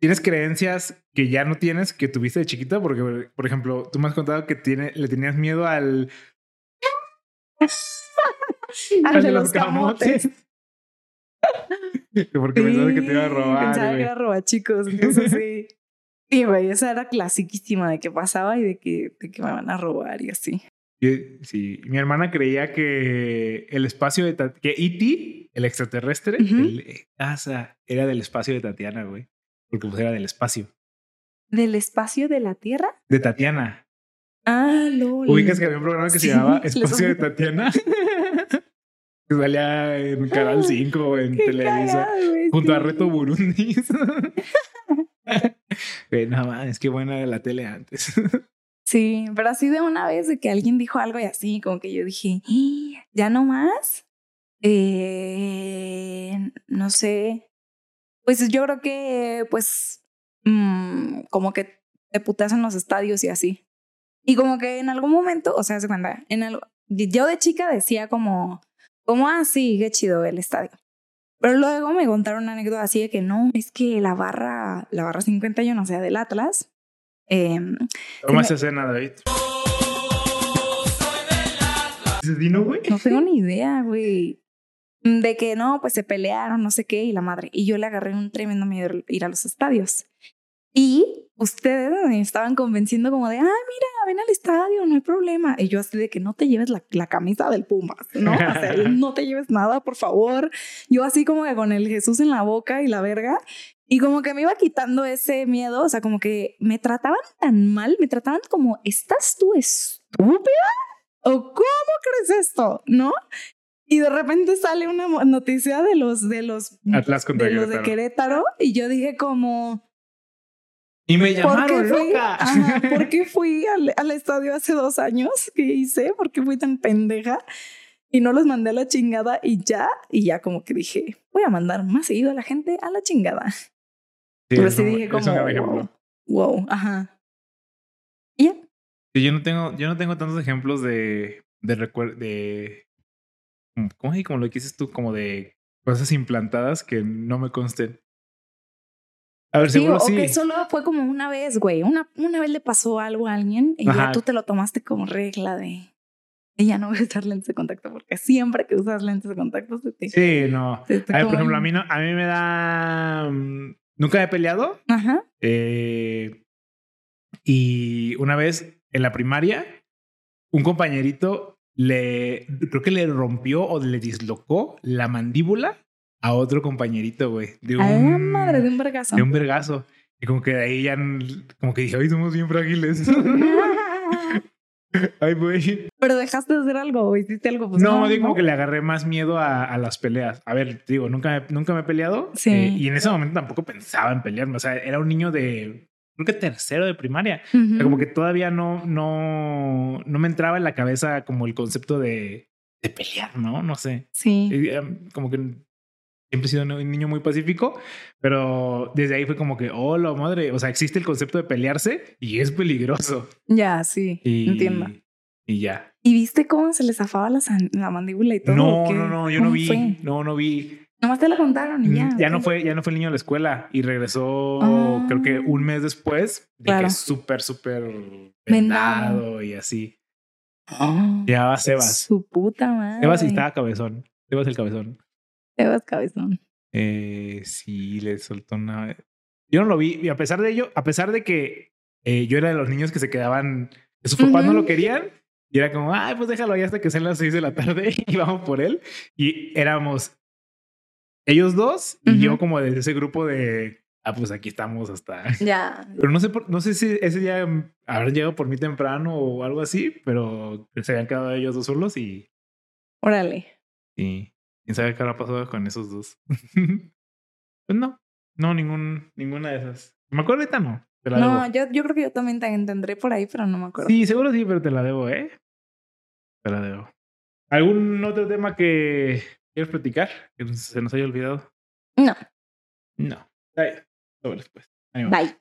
tienes creencias que ya no tienes, que tuviste de chiquita, porque, por ejemplo, tú me has contado que tiene, le tenías miedo al... al de los camotes. porque pensabas que te iba a Sí, robar. Pensaba que era robar chicos, entonces sí. Sí, güey, esa era clasiquísima de que pasaba y de que, de que me van a robar y así. Sí, mi hermana creía que el espacio de Tat- que E.T., el extraterrestre, el casa era del espacio de Tatiana, güey. Porque pues era del espacio. ¿Del espacio de la Tierra? De Tatiana. Ah, lol. Ubicas que había un programa que Sí, se llamaba Espacio de Tatiana. que salía en Canal 5 o en Televisa. cagado, Junto a. Reto Burundis. No mames, qué buena era la tele antes. Sí, pero así de una vez de que alguien dijo algo y así, como que yo dije, "Ah, ya no más. Eh, no sé. Pues yo creo que, pues, mm, como que te putas en los estadios y así. Y como que en algún momento, o sea, se cuenta, en algo, yo de chica decía como, como, ah, qué chido el estadio. Pero luego me contaron una anécdota así de que no, es que la barra, la barra 51, o sea, del Atlas, em, Toma me- esa escena, David. ¿Dices Dino, güey? No tengo ni idea, güey. De que no, pues se pelearon, no sé qué, y la madre. Y yo le agarré un tremendo miedo ir a los estadios. Y ustedes me estaban convenciendo como de, ah, mira, ven al estadio, no hay problema. Y yo así de que no te lleves la, la camisa del Pumas, ¿no? O sea, no te lleves nada, por favor. Yo así como que con el Jesús en la boca y la verga. Y como que me iba quitando ese miedo, o sea, como que me trataban tan mal, me trataban como, ¿estás tú estúpida? ¿O cómo crees esto? ¿No? Y de repente sale una noticia de los de los Atlas de los de. Querétaro y yo dije como Y me ¿por qué llamaron loca. Ajá, ¿por qué fui al, al estadio hace dos años? ¿Qué hice? ¿Por qué fui tan pendeja? Y no los mandé a la chingada y ya, y ya como que dije, voy a mandar más seguido a la gente a la chingada. Sí, Pero sí dije como, wow, wow, ajá. Y ya, Sí, yo no tengo, yo no tengo tantos ejemplos de, de recuerdo, de, ¿cómo es? Como lo que dices tú, como de cosas implantadas que no me consten. A ver, Sí, seguro o sí. que solo fue como una vez, güey. Una, una vez le pasó algo a alguien y Ajá. ya tú te lo tomaste como regla de ella no voy a usar lentes de contacto porque siempre que usas lentes de contacto se te, Sí, no. te A ver, por ejemplo, a mí, no, a mí me da... mm, Nunca he peleado. Ajá. eh, y una vez en la primaria, un compañerito le... Creo que le rompió o le dislocó la mandíbula a otro compañerito, güey. De un... A la madre de un vergazo. de un vergazo. Y como que de ahí ya... Como que dije, ay, somos bien frágiles. ay, güey. Pero dejaste de hacer algo o hiciste algo. Pues no, no, digo ¿no? que le agarré más miedo a, a las peleas. A ver, digo, nunca, me- nunca me he peleado. Sí. eh, y en ese momento tampoco pensaba en pelearme. O sea, era un niño de, creo que tercero de primaria. O sea, como que todavía no, no, no me entraba en la cabeza como el concepto de, de pelear, ¿no? No sé. Sí. Eh, em, Como que siempre he sido un niño muy pacífico, pero desde ahí fue como que, oh, la madre. O sea, existe el concepto de pelearse y es peligroso. Ya, sí. Y, Entiendo. Y ya. ¿Y viste cómo se le zafaba la, la mandíbula y todo? No, no, no, yo no ¿Cómo vi. fue? No, no vi. Nomás te la contaron y ya. Mm, ya no fue, ya no fue el niño a la escuela y regresó, Ah. creo que un mes después de Claro. que súper, súper Vendado. y así. Ah, Ya va Sebas. Su puta madre. Sebas sí estaba cabezón. Sebas el cabezón. Sebas cabezón. Eh, sí, le soltó una. Yo no lo vi. Y a pesar de ello, a pesar de que eh, yo era de los niños que se quedaban, que sus papás no Ujú. lo querían, y era como, ay, pues déjalo ya hasta que sean las seis de la tarde y vamos por él. Y éramos ellos dos y Ujú. yo como de ese grupo de, ah, pues aquí estamos hasta. Ya. Pero no sé, por- no sé si ese día habrán llegado por mí temprano o algo así, pero se habían quedado ellos dos solos y, Órale. y quién sabe qué habrá pasado con esos dos. pues no, no, ningún, ninguna de esas. Me acuerdo ahorita no. Te la No, debo. yo, yo creo que yo también te tendré por ahí, pero no me acuerdo. Sí, seguro sí, pero te la debo, ¿eh? Te la debo. ¿Algún otro tema que quieres platicar? Que se nos haya olvidado. No. No. Está bien. Sobres, pues. Bye.